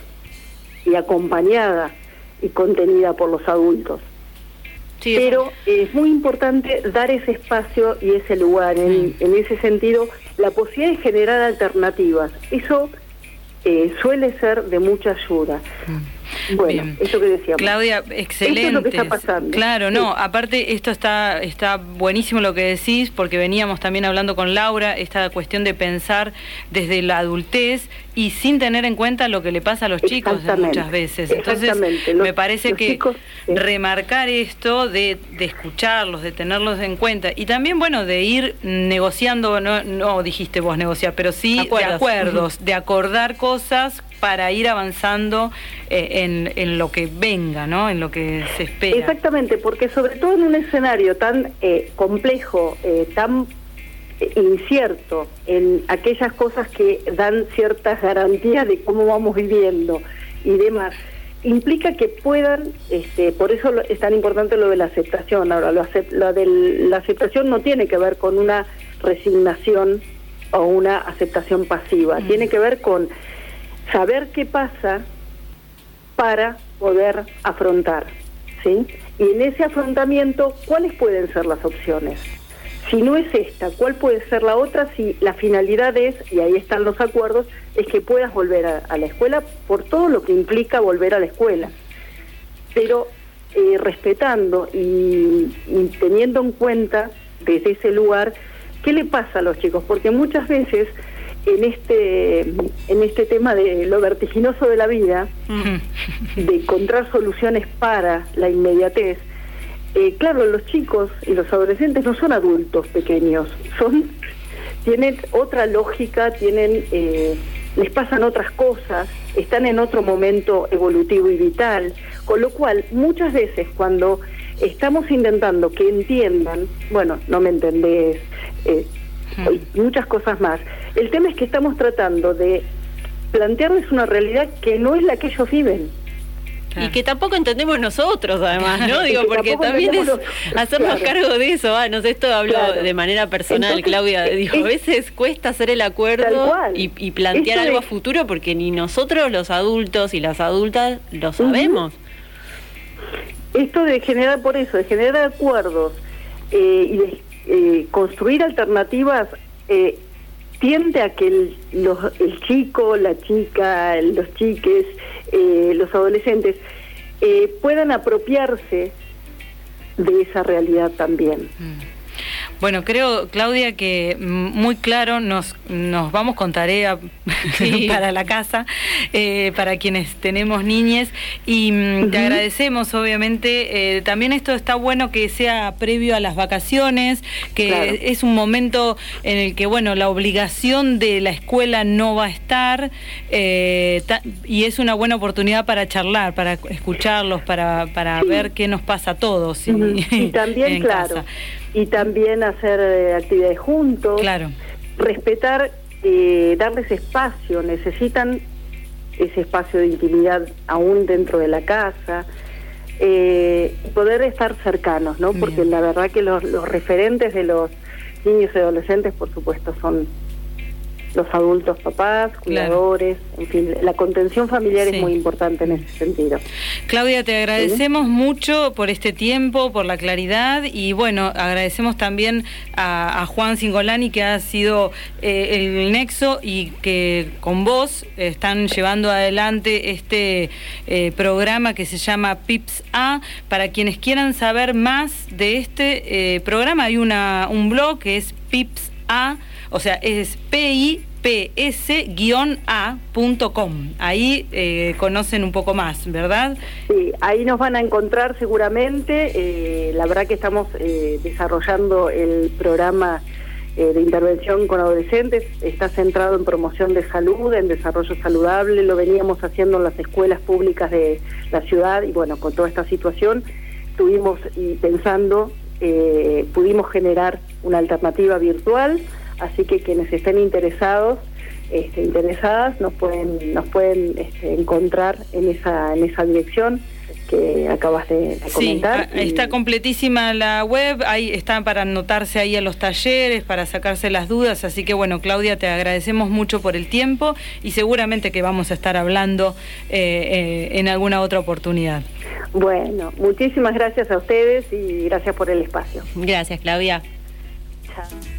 y acompañada y contenida por los adultos. Pero es muy importante dar ese espacio y ese lugar, en, en ese sentido, la posibilidad de generar alternativas. Eso eh, suele ser de mucha ayuda. Bueno, eso que decíamos. Claudia, Esto es excelente. lo que está pasando. Claro, no, Sí. aparte esto está, está buenísimo lo que decís, porque veníamos también hablando con Laura, esta cuestión de pensar desde la adultez y sin tener en cuenta lo que le pasa a los chicos muchas veces. Entonces. Los- me parece que chicos, remarcar esto de, de escucharlos, de tenerlos en cuenta y también, bueno, de ir negociando, no, no dijiste vos negociar, pero sí de Acuerdos. acuerdos, de acordar cosas para ir avanzando eh, en, en lo que venga, ¿no? En lo que se espera. Exactamente, porque sobre todo en un escenario tan eh, complejo, eh, tan incierto, en aquellas cosas que dan ciertas garantías de cómo vamos viviendo y demás, implica que puedan, este, por eso es tan importante lo de la aceptación. Ahora, lo, acep- lo de la aceptación no tiene que ver con una resignación o una aceptación pasiva, tiene que ver con saber qué pasa para poder afrontar, ¿sí? Y en ese afrontamiento, ¿cuáles pueden ser las opciones? Si no es esta, ¿cuál puede ser la otra? Si la finalidad es, y ahí están los acuerdos, es que puedas volver a, a la escuela por todo lo que implica volver a la escuela. Pero eh, respetando y, y teniendo en cuenta desde ese lugar qué le pasa a los chicos, porque muchas veces en este en este tema de lo vertiginoso de la vida, de encontrar soluciones para la inmediatez, eh, claro, los chicos y los adolescentes no son adultos pequeños, son tienen otra lógica, tienen eh, les pasan otras cosas, están en otro momento evolutivo y vital, con lo cual muchas veces cuando estamos intentando que entiendan, bueno, no me entendés, eh, y muchas cosas más, el tema es que estamos tratando de plantearles una realidad que no es la que ellos viven. Y que tampoco entendemos nosotros, además, ¿no? Digo, que porque también es hacernos claro. cargo de eso. Ah, no sé, esto hablo Claro. de manera personal, Entonces, Claudia. eh, Digo, a es- veces cuesta hacer el acuerdo y, y plantear algo a futuro porque ni nosotros, los adultos y las adultas, lo sabemos. Esto de generar, por eso, de generar acuerdos eh, y de eh, construir alternativas, eh, tiende a que el, los- el chico, la chica, los chiques, eh, los adolescentes eh, puedan apropiarse de esa realidad también. Bueno, creo, Claudia, que muy claro nos, nos vamos con tarea Sí. para la casa, eh, para quienes tenemos niñes, y mm, te agradecemos, obviamente. eh, también esto está bueno que sea previo a las vacaciones, que Claro. es un momento en el que, bueno, la obligación de la escuela no va a estar, eh, ta- y es una buena oportunidad para charlar, para escucharlos, para, para ver qué nos pasa a todos. y- también, en claro, casa. Y también hacer eh, actividades juntos. Claro. Respetar, eh, darles espacio, necesitan ese espacio de intimidad aún dentro de la casa. eh, poder estar cercanos, ¿no? Porque la verdad que los, los referentes de los niños y adolescentes, por supuesto, son los adultos papás, cuidadores, en fin, la contención familiar es muy importante en ese sentido. Claudia, te agradecemos mucho por este tiempo, por la claridad y bueno, agradecemos también a, Juan Singolani que ha sido eh, el nexo y que con vos están llevando adelante este eh, programa que se llama PIPS A. Para quienes quieran saber más de este eh, programa, hay una, un blog que es PIPS A o sea, es pips-a.com. Ahí eh, conocen un poco más, ¿verdad? Sí, ahí nos van a encontrar seguramente. Eh, la verdad que estamos eh, desarrollando el programa de intervención con adolescentes. Está centrado en promoción de salud, en desarrollo saludable. Lo veníamos haciendo en las escuelas públicas de la ciudad y bueno, con toda esta situación estuvimos pensando, pudimos generar una alternativa virtual así que quienes estén interesados, este, interesadas, nos pueden, nos pueden este, encontrar en esa, en esa dirección que acabas de, comentar. Sí, está completísima la web, ahí está para anotarse ahí a los talleres, para sacarse las dudas, así que bueno, Claudia, te agradecemos mucho por el tiempo y seguramente que vamos a estar hablando eh, eh, en alguna otra oportunidad. Bueno, muchísimas gracias a ustedes y gracias por el espacio. Gracias, Claudia. Chao.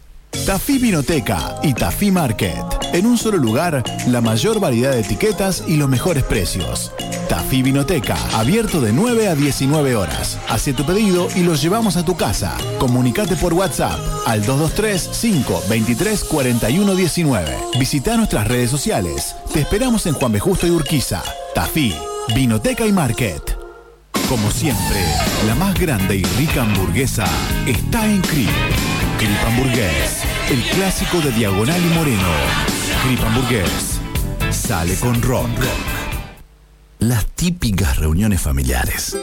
Tafí Vinoteca y Tafí Market. En un solo lugar, la mayor variedad de etiquetas y los mejores precios. Tafí Vinoteca, abierto de 9 a 19 horas. Hace tu pedido y los llevamos a tu casa. Comunicate por WhatsApp al 223-523-4119. Visita nuestras redes sociales. Te esperamos en Juan B. Justo y Urquiza. Tafí, Vinoteca y Market. Como siempre, la más grande y rica hamburguesa está en Crip. Crip Hamburgués, el clásico de Diagonal y Moreno. Crip Hamburgués, sale con rock. Las típicas reuniones familiares.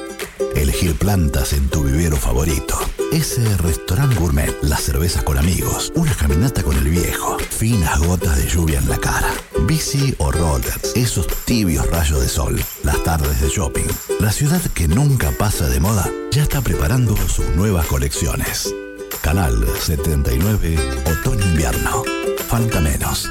Elegir plantas en tu vivero favorito. Ese restaurante gourmet, las cervezas con amigos, una caminata con el viejo, finas gotas de lluvia en la cara, bici o rollers, esos tibios rayos de sol, las tardes de shopping. La ciudad que nunca pasa de moda ya está preparando sus nuevas colecciones. Canal 79, otoño-invierno. Falta menos.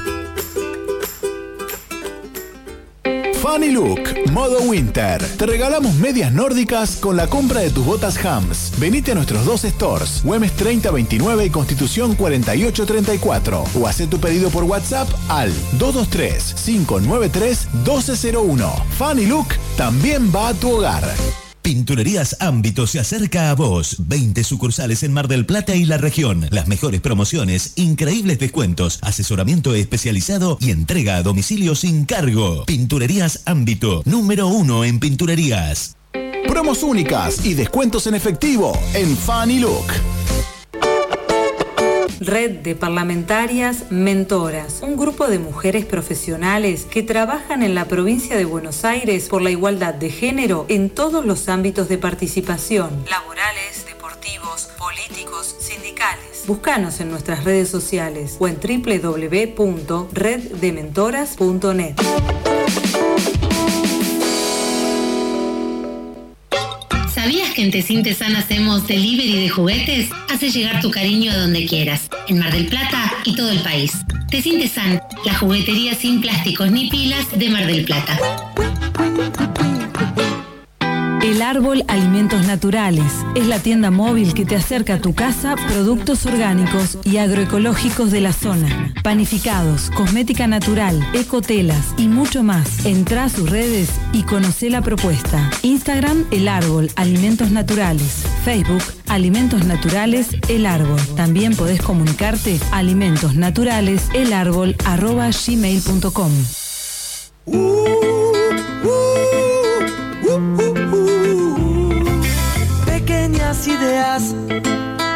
Funny Look, modo winter. Te regalamos medias nórdicas con la compra de tus botas Hams. Venite a nuestros dos stores, Güemes 3029 y Constitución 4834. O haz tu pedido por WhatsApp al 223-593-1201. Funny Look también va a tu hogar. Pinturerías Ámbito se acerca a vos. 20 sucursales en Mar del Plata y la región. Las mejores promociones, increíbles descuentos, asesoramiento especializado y entrega a domicilio sin cargo. Pinturerías Ámbito, número uno en pinturerías. Promos únicas y descuentos en efectivo en Funny Look. Red de Parlamentarias Mentoras, un grupo de mujeres profesionales que trabajan en la provincia de Buenos Aires por la igualdad de género en todos los ámbitos de participación, laborales, deportivos, políticos, sindicales. Búscanos en nuestras redes sociales o en www.reddementoras.net. ¿Sabías que en Tecin Tesan hacemos delivery de juguetes? Hace llegar tu cariño a donde quieras, en Mar del Plata y todo el país. Tecin Tesan, la juguetería sin plásticos ni pilas de Mar del Plata. El Árbol Alimentos Naturales es la tienda móvil que te acerca a tu casa productos orgánicos y agroecológicos de la zona. Panificados, cosmética natural, ecotelas y mucho más. Entra a sus redes y conoce la propuesta. Instagram El Árbol Alimentos Naturales. Facebook Alimentos Naturales El Árbol. También podés comunicarte a alimentosnaturaleselárbol.gmail.com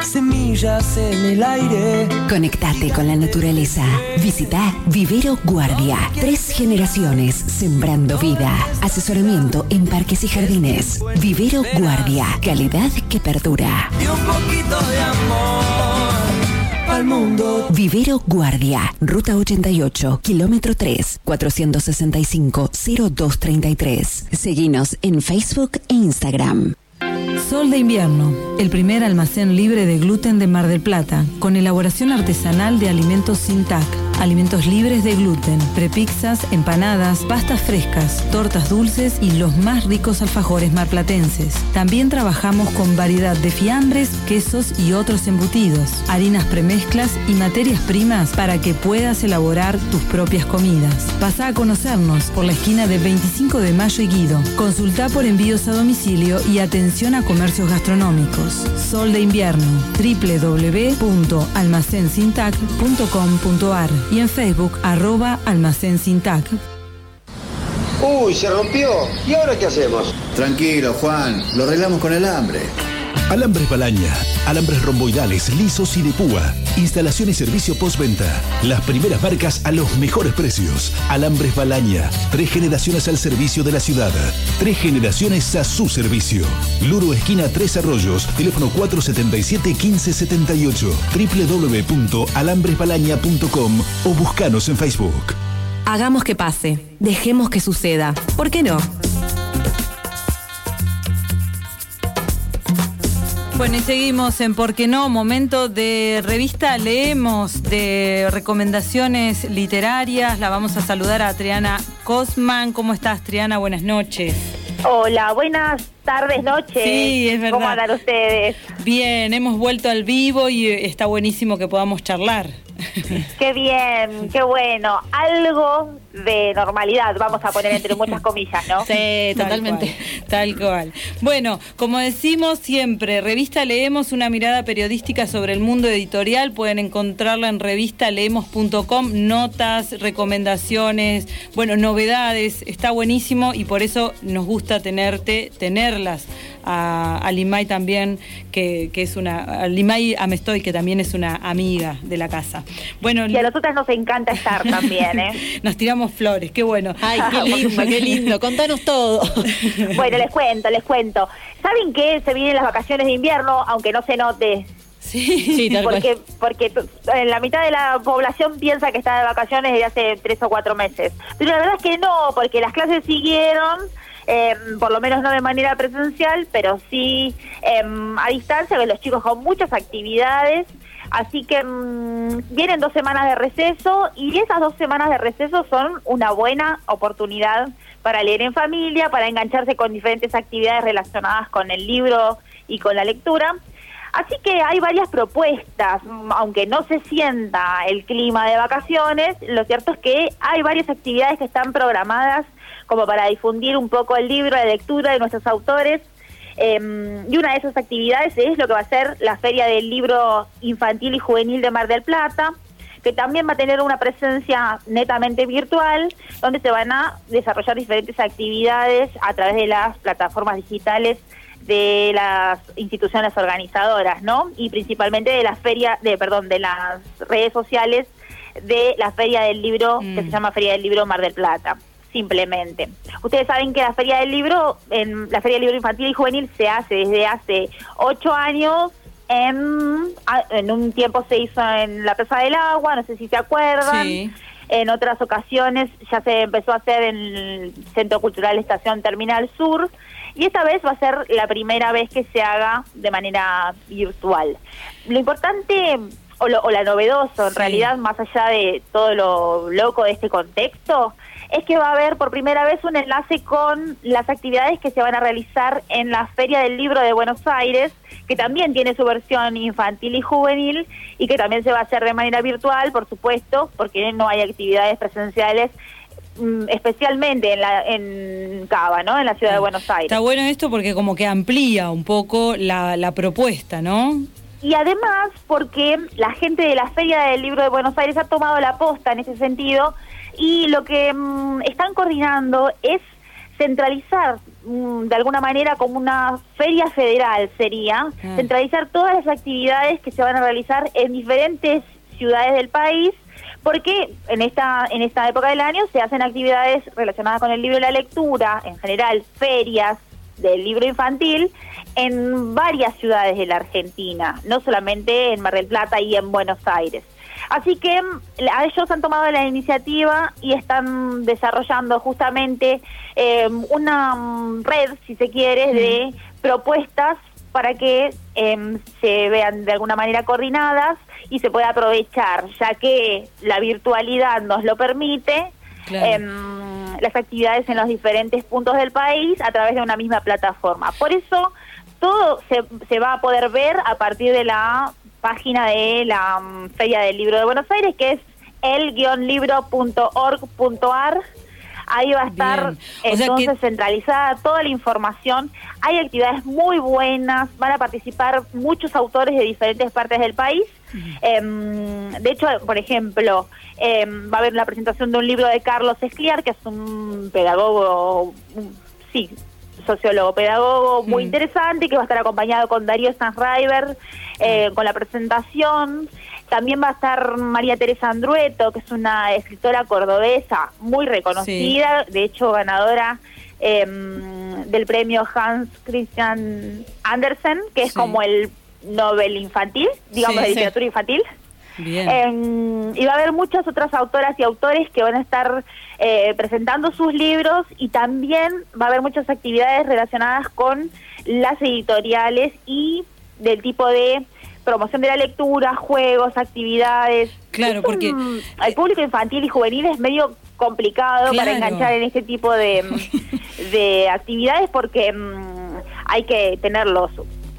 Semillas en el aire. Conectate con la naturaleza. Visita Vivero Guardia. Tres generaciones sembrando vida. Asesoramiento en parques y jardines. Vivero Guardia. Calidad que perdura. Y un poquito de amor al mundo. Vivero Guardia. Ruta 88, kilómetro 3, 465-0233. Seguinos en Facebook e Instagram. Sol de Invierno, el primer almacén libre de gluten de Mar del Plata, con elaboración artesanal de alimentos sin TAC, alimentos libres de gluten, prepizzas, empanadas, pastas frescas, tortas dulces y los más ricos alfajores marplatenses. También trabajamos con variedad de fiambres, quesos y otros embutidos, harinas premezclas y materias primas para que puedas elaborar tus propias comidas. Pasa a conocernos por la esquina de 25 de Mayo y Guido. Consulta por envíos a domicilio y atención a comercios gastronómicos. Sol de invierno, www.almacensintac.com.ar y en Facebook arroba almacensintac. Uy, se rompió. ¿Y ahora qué hacemos? Tranquilo, Juan. Lo arreglamos con el hambre. Alambres Balaña, alambres romboidales, lisos y de púa. Instalación y servicio postventa. Las primeras marcas a los mejores precios. Alambres Balaña, tres generaciones al servicio de la ciudad. Tres generaciones a su servicio. Luro esquina Tres Arroyos, teléfono 477-1578, www.alambresbalaña.com o buscanos en Facebook. Hagamos que pase. Dejemos que suceda. ¿Por qué no? Bueno, y seguimos en ¿Por qué no? Momento de revista Leemos, de recomendaciones literarias. La vamos a saludar a Triana Cosman. ¿Cómo estás, Triana? Buenas noches. Hola, buenas tardes, noches. Sí, es verdad. ¿Cómo andan ustedes? Bien, hemos vuelto al vivo y está buenísimo que podamos charlar. Qué bien, qué bueno. Algo de normalidad, vamos a poner entre muchas comillas, ¿no? Sí, totalmente. Tal cual. Bueno, como decimos siempre, revista Leemos, una mirada periodística sobre el mundo editorial. Pueden encontrarla en revistaleemos.com, notas, recomendaciones, bueno, novedades. Está buenísimo y por eso nos gusta tenerte, a, a Limay también, que, que es una, a Limay Amestoy, que también es una amiga de la casa. Bueno, y a nosotras nos encanta estar también, ¿eh? nos tiramos flores, qué bueno. Ay, qué lindo, qué lindo, contanos todo. bueno, les cuento, les cuento. ¿Saben que se vienen las vacaciones de invierno, aunque no se note? Sí, sí tal porque, porque en la mitad de la población piensa que está de vacaciones desde hace tres o cuatro meses. Pero la verdad es que no, porque las clases siguieron eh, por lo menos no de manera presencial, pero sí eh, a distancia, los chicos con muchas actividades. Así que mm, vienen dos semanas de receso y esas dos semanas de receso son una buena oportunidad para leer en familia, para engancharse con diferentes actividades relacionadas con el libro y con la lectura. Así que hay varias propuestas, mm, aunque no se sienta el clima de vacaciones, lo cierto es que hay varias actividades que están programadas como para difundir un poco el libro, la lectura de nuestros autores. Em, y una de esas actividades es lo que va a ser la Feria del Libro Infantil y Juvenil de Mar del Plata, que también va a tener una presencia netamente virtual, donde se van a desarrollar diferentes actividades a través de las plataformas digitales de las instituciones organizadoras, ¿no? Y principalmente de la feria, de perdón, de las redes sociales de la Feria del Libro, que se Mm. llama Feria del Libro Mar del Plata simplemente. Ustedes saben que la Feria del Libro, en la Feria del Libro Infantil y Juvenil se hace desde hace ocho años. En, a- en un tiempo se hizo en la Plaza del Agua, no sé si se acuerdan. Sí. En otras ocasiones ya se empezó a hacer en el Centro Cultural Estación Terminal Sur. Y esta vez va a ser la primera vez que se haga de manera virtual. Lo importante o, lo, o la novedoso, en realidad, más allá de todo lo loco de este contexto, es que va a haber por primera vez un enlace con las actividades que se van a realizar en la Feria del Libro de Buenos Aires, que también tiene su versión infantil y juvenil y que también se va a hacer de manera virtual, por supuesto, porque no hay actividades presenciales mm, especialmente en, la, en Cava, ¿no? En la ciudad de Buenos Aires. Está bueno esto porque como que amplía un poco la, la propuesta, ¿no? Y además porque la gente de la Feria del Libro de Buenos Aires ha tomado la posta en ese sentido y lo que mm, están coordinando es centralizar mm, de alguna manera como una feria federal sería, Ah. centralizar todas las actividades que se van a realizar en diferentes ciudades del país porque en esta en esta época del año se hacen actividades relacionadas con el libro y la lectura, en general ferias del libro infantil en varias ciudades de la Argentina, no solamente en Mar del Plata y en Buenos Aires. Así que mm, a ellos han tomado la iniciativa y están desarrollando justamente eh, una mm, red, si se quiere, de propuestas para que em, se vean de alguna manera coordinadas y se pueda aprovechar, ya que la virtualidad nos lo permite, Claro. em, las actividades en los diferentes puntos del país a través de una misma plataforma. Por eso todo se, se va a poder ver a partir de la página de la mm, Feria del Libro de Buenos Aires, que es el-libro.org.ar. Ahí va a estar entonces que- centralizada toda la información. Hay actividades muy buenas, van a participar muchos autores de diferentes partes del país. Em, de hecho, por ejemplo, em, va a haber la presentación de un libro de Carlos Escliar, que es un pedagogo, un- sí, sociólogo pedagogo muy interesante, que va a estar acompañado con Darío Sanriver eh, con la presentación. También va a estar María Teresa Andrueto, que es una escritora cordobesa muy reconocida, de hecho ganadora em, del premio Hans Christian Andersen, que es Sí. como el Nobel infantil, digamos, Sí, de literatura infantil. Bien. Em, y va a haber muchas otras autoras y autores que van a estar eh, presentando sus libros y también va a haber muchas actividades relacionadas con las editoriales y del tipo de promoción de la lectura, juegos, actividades. Claro, porque el público infantil y juvenil es medio complicado para enganchar en este tipo de, de actividades porque mm, hay que tenerlos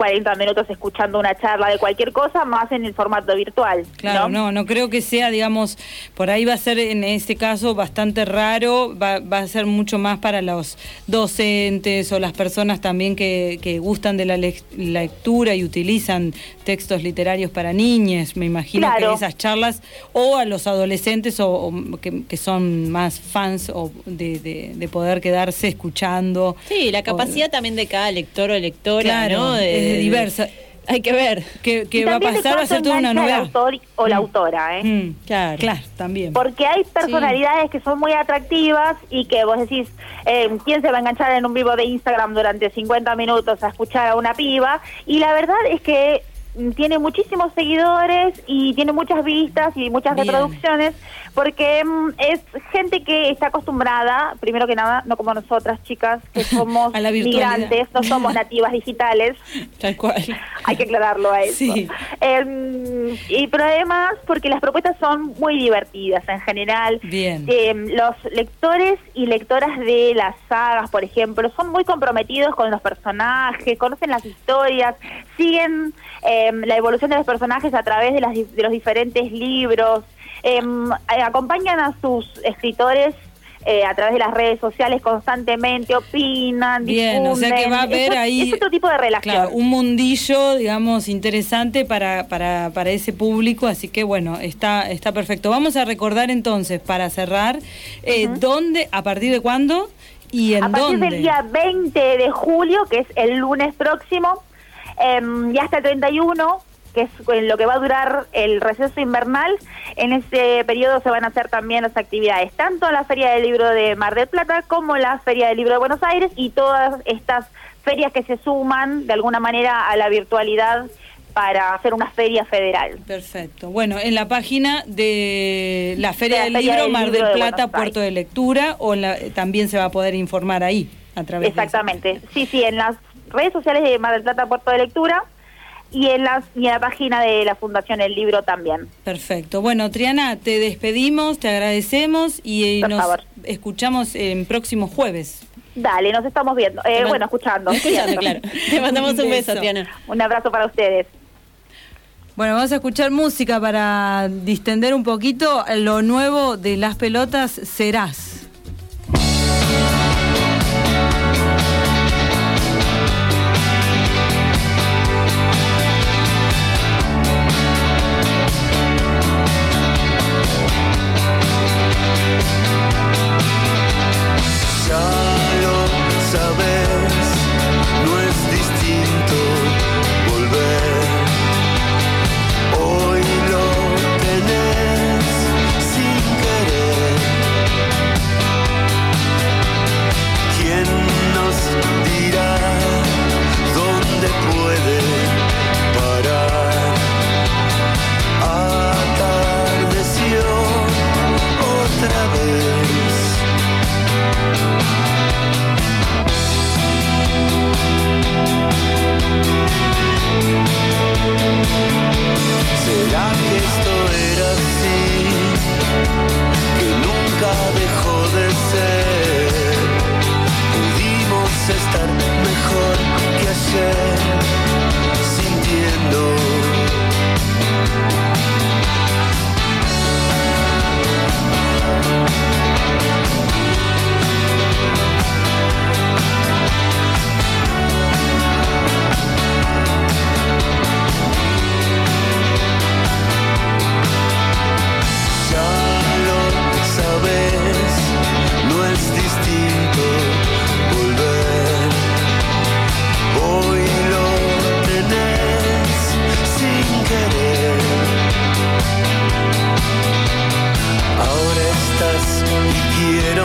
40 minutos escuchando una charla de cualquier cosa, más en el formato virtual. Claro, no, no, creo que sea, digamos, por ahí va a ser en este caso bastante raro, va, va a ser mucho más para los docentes o las personas también que, que gustan de la lectura y utilizan textos literarios para niñas, me imagino que esas charlas, o a los adolescentes o, que, son más fans o de, de, poder quedarse escuchando. Sí, la capacidad también de cada lector o lectora, ¿no? Eh, diversa. Hay que ver qué, va a pasar, va a ser toda una novedad. El autor o la mm. autora, ¿eh? Mm, claro, claro, también. Porque hay personalidades que son muy atractivas y que vos decís, eh, ¿quién se va a enganchar en un vivo de Instagram durante 50 minutos a escuchar a una piba? Y la verdad es que tiene muchísimos seguidores y tiene muchas vistas y muchas reproducciones porque mm, es gente que está acostumbrada, primero que nada, no como nosotras chicas, que somos migrantes, no somos nativas digitales. Tal cual. Hay que aclararlo a eso. Sí. Em, y pero además porque las propuestas son muy divertidas en general. Bien. Em, los lectores y lectoras de las sagas, por ejemplo, son muy comprometidos con los personajes, conocen las historias, siguen em, la evolución de los personajes a través de, las, de los diferentes libros, eh, acompañan a sus escritores eh, a través de las redes sociales constantemente, opinan, Bien, o sea que va a haber ahí... Es otro tipo de relación. un mundillo, digamos, interesante para, para, para ese público, así que bueno, está, está perfecto. Vamos a recordar entonces, para cerrar, eh, ¿dónde, a partir de cuándo y en dónde? A partir del día 20 de julio, que es el lunes próximo, eh, y hasta el 31 que es lo que va a durar el receso invernal. En ese periodo se van a hacer también las actividades, tanto la Feria del Libro de Mar del Plata como la Feria del Libro de Buenos Aires y todas estas ferias que se suman de alguna manera a la virtualidad para hacer una feria federal. Perfecto. Bueno, en la página de la Feria, del, Libro, Mar del Plata, Puerto de Lectura, o también se va a poder informar ahí a través Exactamente. sí, sí, en las redes sociales de Mar del Plata Puerto de Lectura y en, las, y en la página de la Fundación El Libro también. Perfecto. Bueno, Triana, te despedimos, te agradecemos y eh, nos escuchamos en próximo jueves. Dale, nos estamos viendo. Eh, bueno, escuchando. Escuchando, claro. Te mandamos un, beso, Triana. Un abrazo para ustedes. Bueno, vamos a escuchar música para distender un poquito lo nuevo de las pelotas Serás.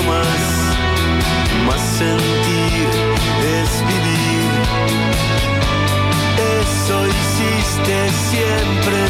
Pudimos estar mejor.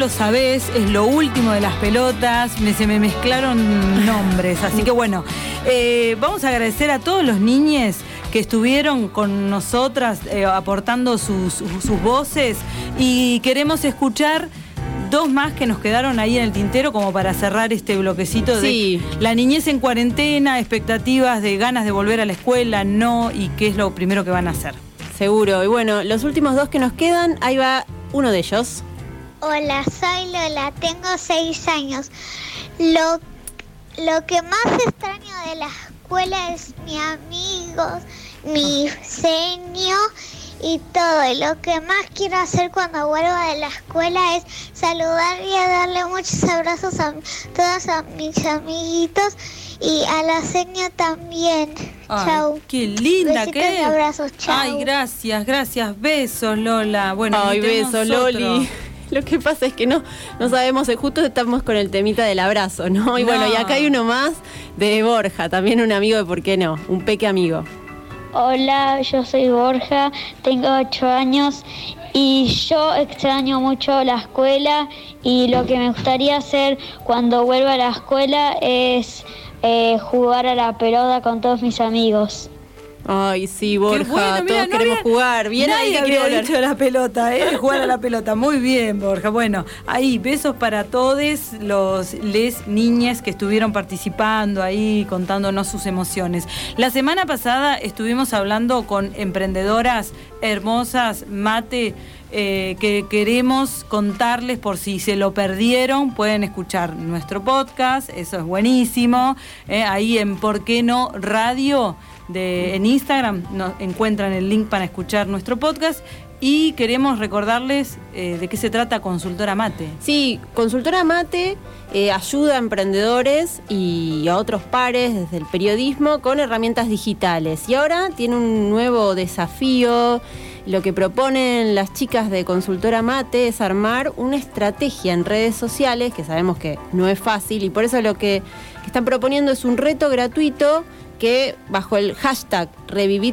Lo sabés, es lo último de las pelotas. Me, se me mezclaron nombres. Así que bueno, eh, vamos a agradecer a todos los niños que estuvieron con nosotras eh, aportando sus, sus voces y queremos escuchar dos más que nos quedaron ahí en el tintero como para cerrar este bloquecito Sí. de la niñez en cuarentena, expectativas de ganas de volver a la escuela, no, y qué es lo primero que van a hacer. Seguro. Y bueno, los últimos dos que nos quedan, ahí va uno de ellos. Hola, soy Lola, tengo seis años. Lo, lo que más extraño de la escuela es mi amigos, mi seño y todo. Y lo que más quiero hacer cuando vuelva de la escuela es saludar y darle muchos abrazos a todos a mis amiguitos y a la seño también. Ay, Chau. Qué linda Besitos que y abrazos, chau. Ay, gracias, gracias. Besos, Lola. Bueno, Ay, invitemos beso, otro. Loli. Lo que pasa es que no, no sabemos, eh, justo estamos con el temita del abrazo, ¿no? Y bueno, y acá hay uno más de Borja, también un amigo de por qué no, un peque amigo. Hola, yo soy Borja, tengo 8 años y yo extraño mucho la escuela y lo que me gustaría hacer cuando vuelva a la escuela es eh, jugar a la pelota con todos mis amigos. Ay, sí, Borja, bueno, mira, todos no queremos había- jugar. Bien ahí que había dicho la pelota, ¿eh? Jugar a la pelota. Muy bien, Borja. Bueno, ahí, besos para todos los les niñas que estuvieron participando ahí, contándonos sus emociones. La semana pasada estuvimos hablando con emprendedoras hermosas, Mate, eh, que queremos contarles por si se lo perdieron, pueden escuchar nuestro podcast, eso es buenísimo. eh, ahí en ¿Por qué no radio? En Instagram nos encuentran el link para escuchar nuestro podcast y queremos recordarles eh, de qué se trata Consultora Mate. Sí, Consultora Mate eh, ayuda a emprendedores y a otros pares desde el periodismo con herramientas digitales. Y ahora tiene un nuevo desafío. Lo que proponen las chicas de Consultora Mate es armar una estrategia en redes sociales, que sabemos que no es fácil, y por eso lo que están proponiendo es un reto gratuito que bajo el hashtag Reviví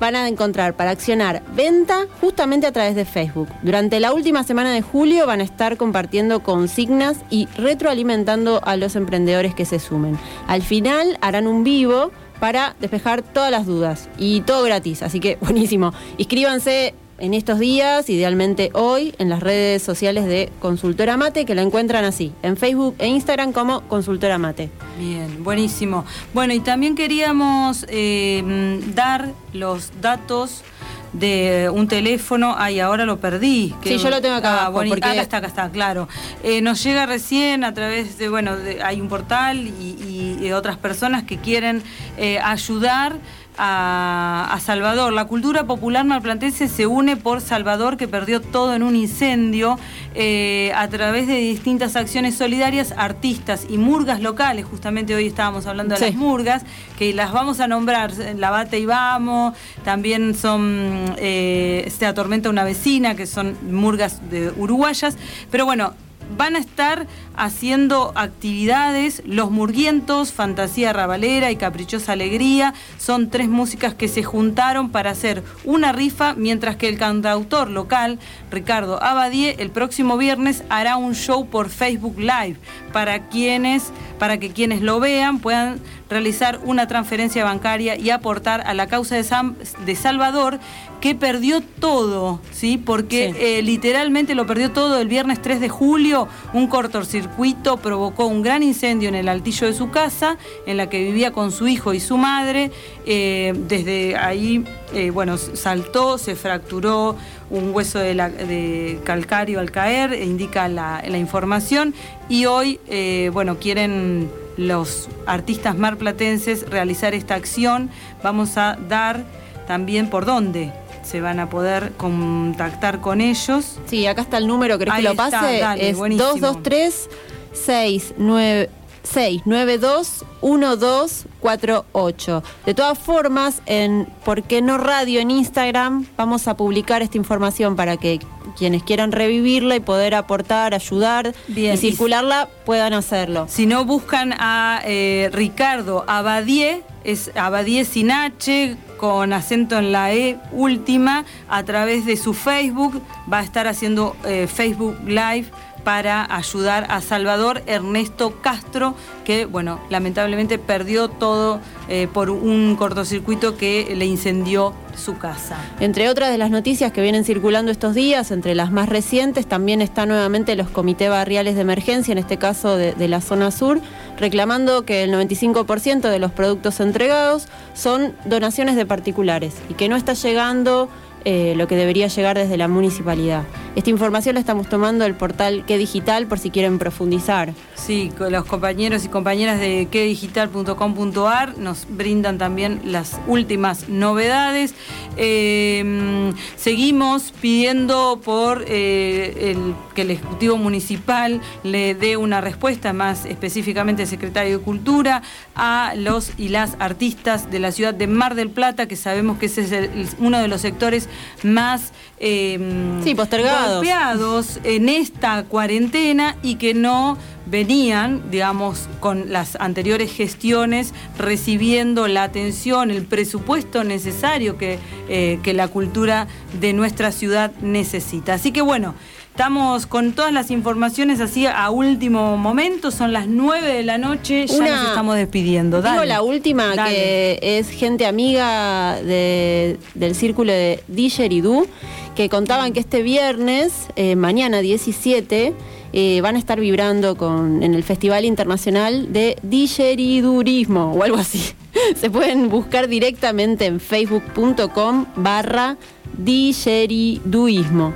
van a encontrar para accionar venta justamente a través de Facebook. Durante la última semana de julio van a estar compartiendo consignas y retroalimentando a los emprendedores que se sumen. Al final harán un vivo para despejar todas las dudas y todo gratis, así que buenísimo. Inscríbanse en estos días, idealmente hoy, en las redes sociales de Consultora Mate, que la encuentran así, en Facebook e Instagram como Consultora Mate. Bien, buenísimo. Bueno, y también queríamos eh, dar los datos de un teléfono. Ay, ahora lo perdí. Sí, yo lo tengo acá Ah, bueno, porque- Acá está, acá está, claro. Eh, nos llega recién a través de, bueno, de- hay un portal y, y- y otras personas que quieren eh, ayudar a, a Salvador. La cultura popular malplatense se une por Salvador, que perdió todo en un incendio, eh, a través de distintas acciones solidarias, artistas y murgas locales. Justamente hoy estábamos hablando de Sí. las murgas, que las vamos a nombrar, La Bate y Vamos, también son eh, Se Atormenta una Vecina, que son murgas de uruguayas. Pero bueno, van a estar haciendo actividades, Los Murguientos, Fantasía Rabalera y Caprichosa Alegría. Son tres músicas que se juntaron para hacer una rifa, mientras que el cantautor local, Ricardo Abadie, el próximo viernes hará un show por Facebook Live para quienes, para que quienes lo vean puedan realizar una transferencia bancaria y aportar a la causa de, Sam- de Salvador que perdió todo, ¿sí? Porque Sí. eh, literalmente lo perdió todo el viernes 3 de julio. Un cortocircuito provocó un gran incendio en el altillo de su casa, en la que vivía con su hijo y su madre. Eh, desde ahí, eh, bueno, saltó, se fracturó un hueso de, la- de calcario al caer, e indica la, la información. Y hoy, eh, bueno, quieren los artistas marplatenses realizar esta acción. Vamos a dar también por dónde se van a poder contactar con ellos. Sí, acá está el número, ¿querés Ahí que lo está, pase? dale, es buenísimo. 223 69 692 1248. De todas formas, en ¿Por qué no radio en Instagram? Vamos a publicar esta información para que quienes quieran revivirla y poder aportar, ayudar Bien, y circularla puedan hacerlo. Si no, buscan a eh, Ricardo Abadie, es Abadie sin H, con acento en la E última a través de su Facebook. Va a estar haciendo eh, Facebook Live para ayudar a Salvador Ernesto Castro, que, bueno, lamentablemente perdió todo eh, por un cortocircuito que le incendió su casa. Entre otras de las noticias que vienen circulando estos días, entre las más recientes, también están nuevamente los comités barriales de emergencia, en este caso de, de la zona sur, reclamando que el 95% de los productos entregados son donaciones de particulares y que no está llegando eh, lo que debería llegar desde la municipalidad. Esta información la estamos tomando del portal Que Digital por si quieren profundizar. Sí, los compañeros y compañeras de quedigital.com.ar nos brindan también las últimas novedades. Eh, seguimos pidiendo por eh, que el Ejecutivo Municipal le dé una respuesta, más específicamente el Secretario de Cultura, a los y las artistas de la ciudad de Mar del Plata, que sabemos que ese es uno de los sectores más eh, Sí, postergados. golpeados en esta cuarentena y que no venían, digamos, con las anteriores gestiones recibiendo la atención, el presupuesto necesario que, eh, que la cultura de nuestra ciudad necesita. Así que bueno, estamos con todas las informaciones así a último momento, son las 9 de la noche, ya Una- nos estamos despidiendo. Digo Dale. la última, Dale. que es gente amiga de- del círculo de Didgeridoo, que contaban que este viernes, eh, mañana 17, eh, van a estar vibrando con, en el Festival Internacional de Didgeridurismo o algo así. Se pueden buscar directamente en facebook.com barra Didgeriduismo.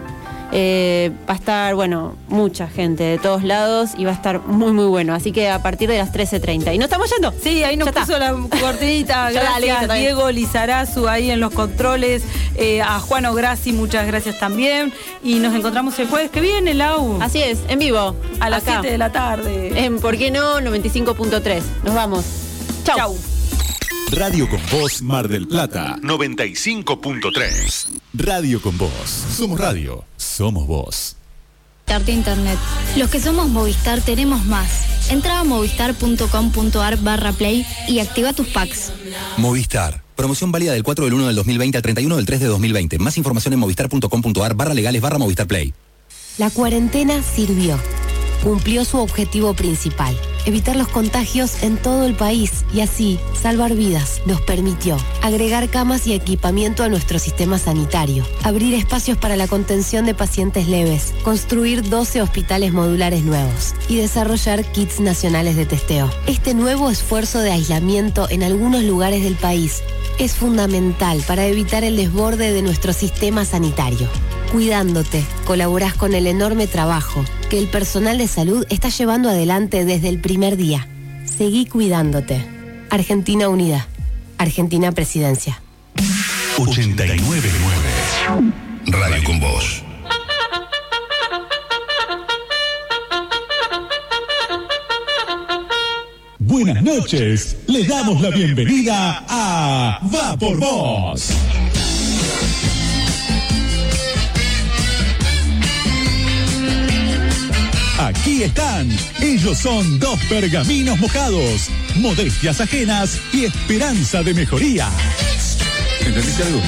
Eh, va a estar, bueno, mucha gente de todos lados y va a estar muy, muy bueno. Así que a partir de las 13.30. ¿Y no estamos yendo? Sí, ahí nos Ya está. puso la cortinita. Gracias, bien. Diego Lizarazu ahí en los controles. eh, a Juan Ograssi, muchas gracias también. Y nos encontramos el jueves que viene, Lau. Así es, en vivo. A las acá. 7 de la tarde. En ¿Por qué no? 95.3. Nos vamos. Chau. Chau. Radio con Voz Mar del Plata 95.3. Radio con Voz. Somos radio. Somos. Movistar Internet. Los que somos Movistar tenemos más. Entra a movistar.com.ar barra play y activa tus packs. Movistar. Promoción válida del 4 del 1 del 2020 al 31 del 3 de 2020. Más información en movistar.com.ar barra legales barra Movistar Play. La cuarentena sirvió. Cumplió su objetivo principal, evitar los contagios en todo el país y así salvar vidas. Nos permitió agregar camas y equipamiento a nuestro sistema sanitario, abrir espacios para la contención de pacientes leves, construir 12 hospitales modulares nuevos y desarrollar kits nacionales de testeo. Este nuevo esfuerzo de aislamiento en algunos lugares del país es fundamental para evitar el desborde de nuestro sistema sanitario. Cuidándote, colaborás con el enorme trabajo que el personal de salud está llevando adelante desde el primer día. Seguí cuidándote. Argentina Unida. Argentina Presidencia. 899. Radio con Voz. Buenas noches. Le damos la bienvenida a Va por Voz. Están. Ellos son dos pergaminos mojados, modestias ajenas y esperanza de mejoría. ¿Entendiste algo?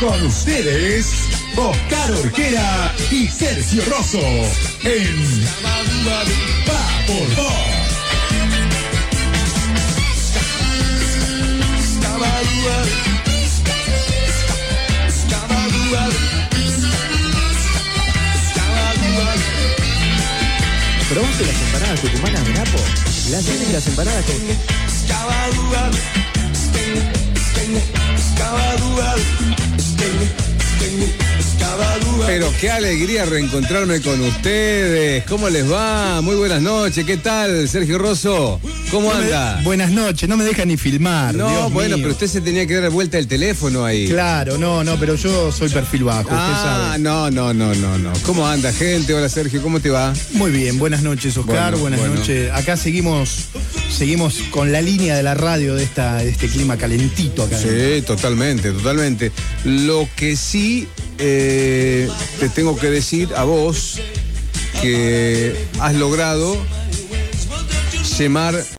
Con ustedes, Oscar Orquera y Sergio Rosso en Va por Voz. ¿Probaste las empanadas tucumanas de Napo? Las tienen las empanadas con qué? Pero qué alegría reencontrarme con ustedes. ¿Cómo les va? Muy buenas noches. ¿Qué tal, Sergio Rosso? ¿Cómo No me- anda? buenas noches, no me deja ni filmar. No, Dios bueno, mío. pero usted se tenía que dar vuelta el teléfono ahí. Claro, no, no, pero yo soy perfil bajo, usted Ah, sabe. no, no, no, no, no. ¿Cómo anda, gente? Hola, Sergio, ¿cómo te va? Muy bien, buenas noches, Oscar, Bueno, buenas bueno. noches. Acá seguimos, seguimos con la línea de la radio de esta, de este clima calentito acá. Sí, totalmente, totalmente. Lo que sí eh, te tengo que decir a vos que has logrado llamar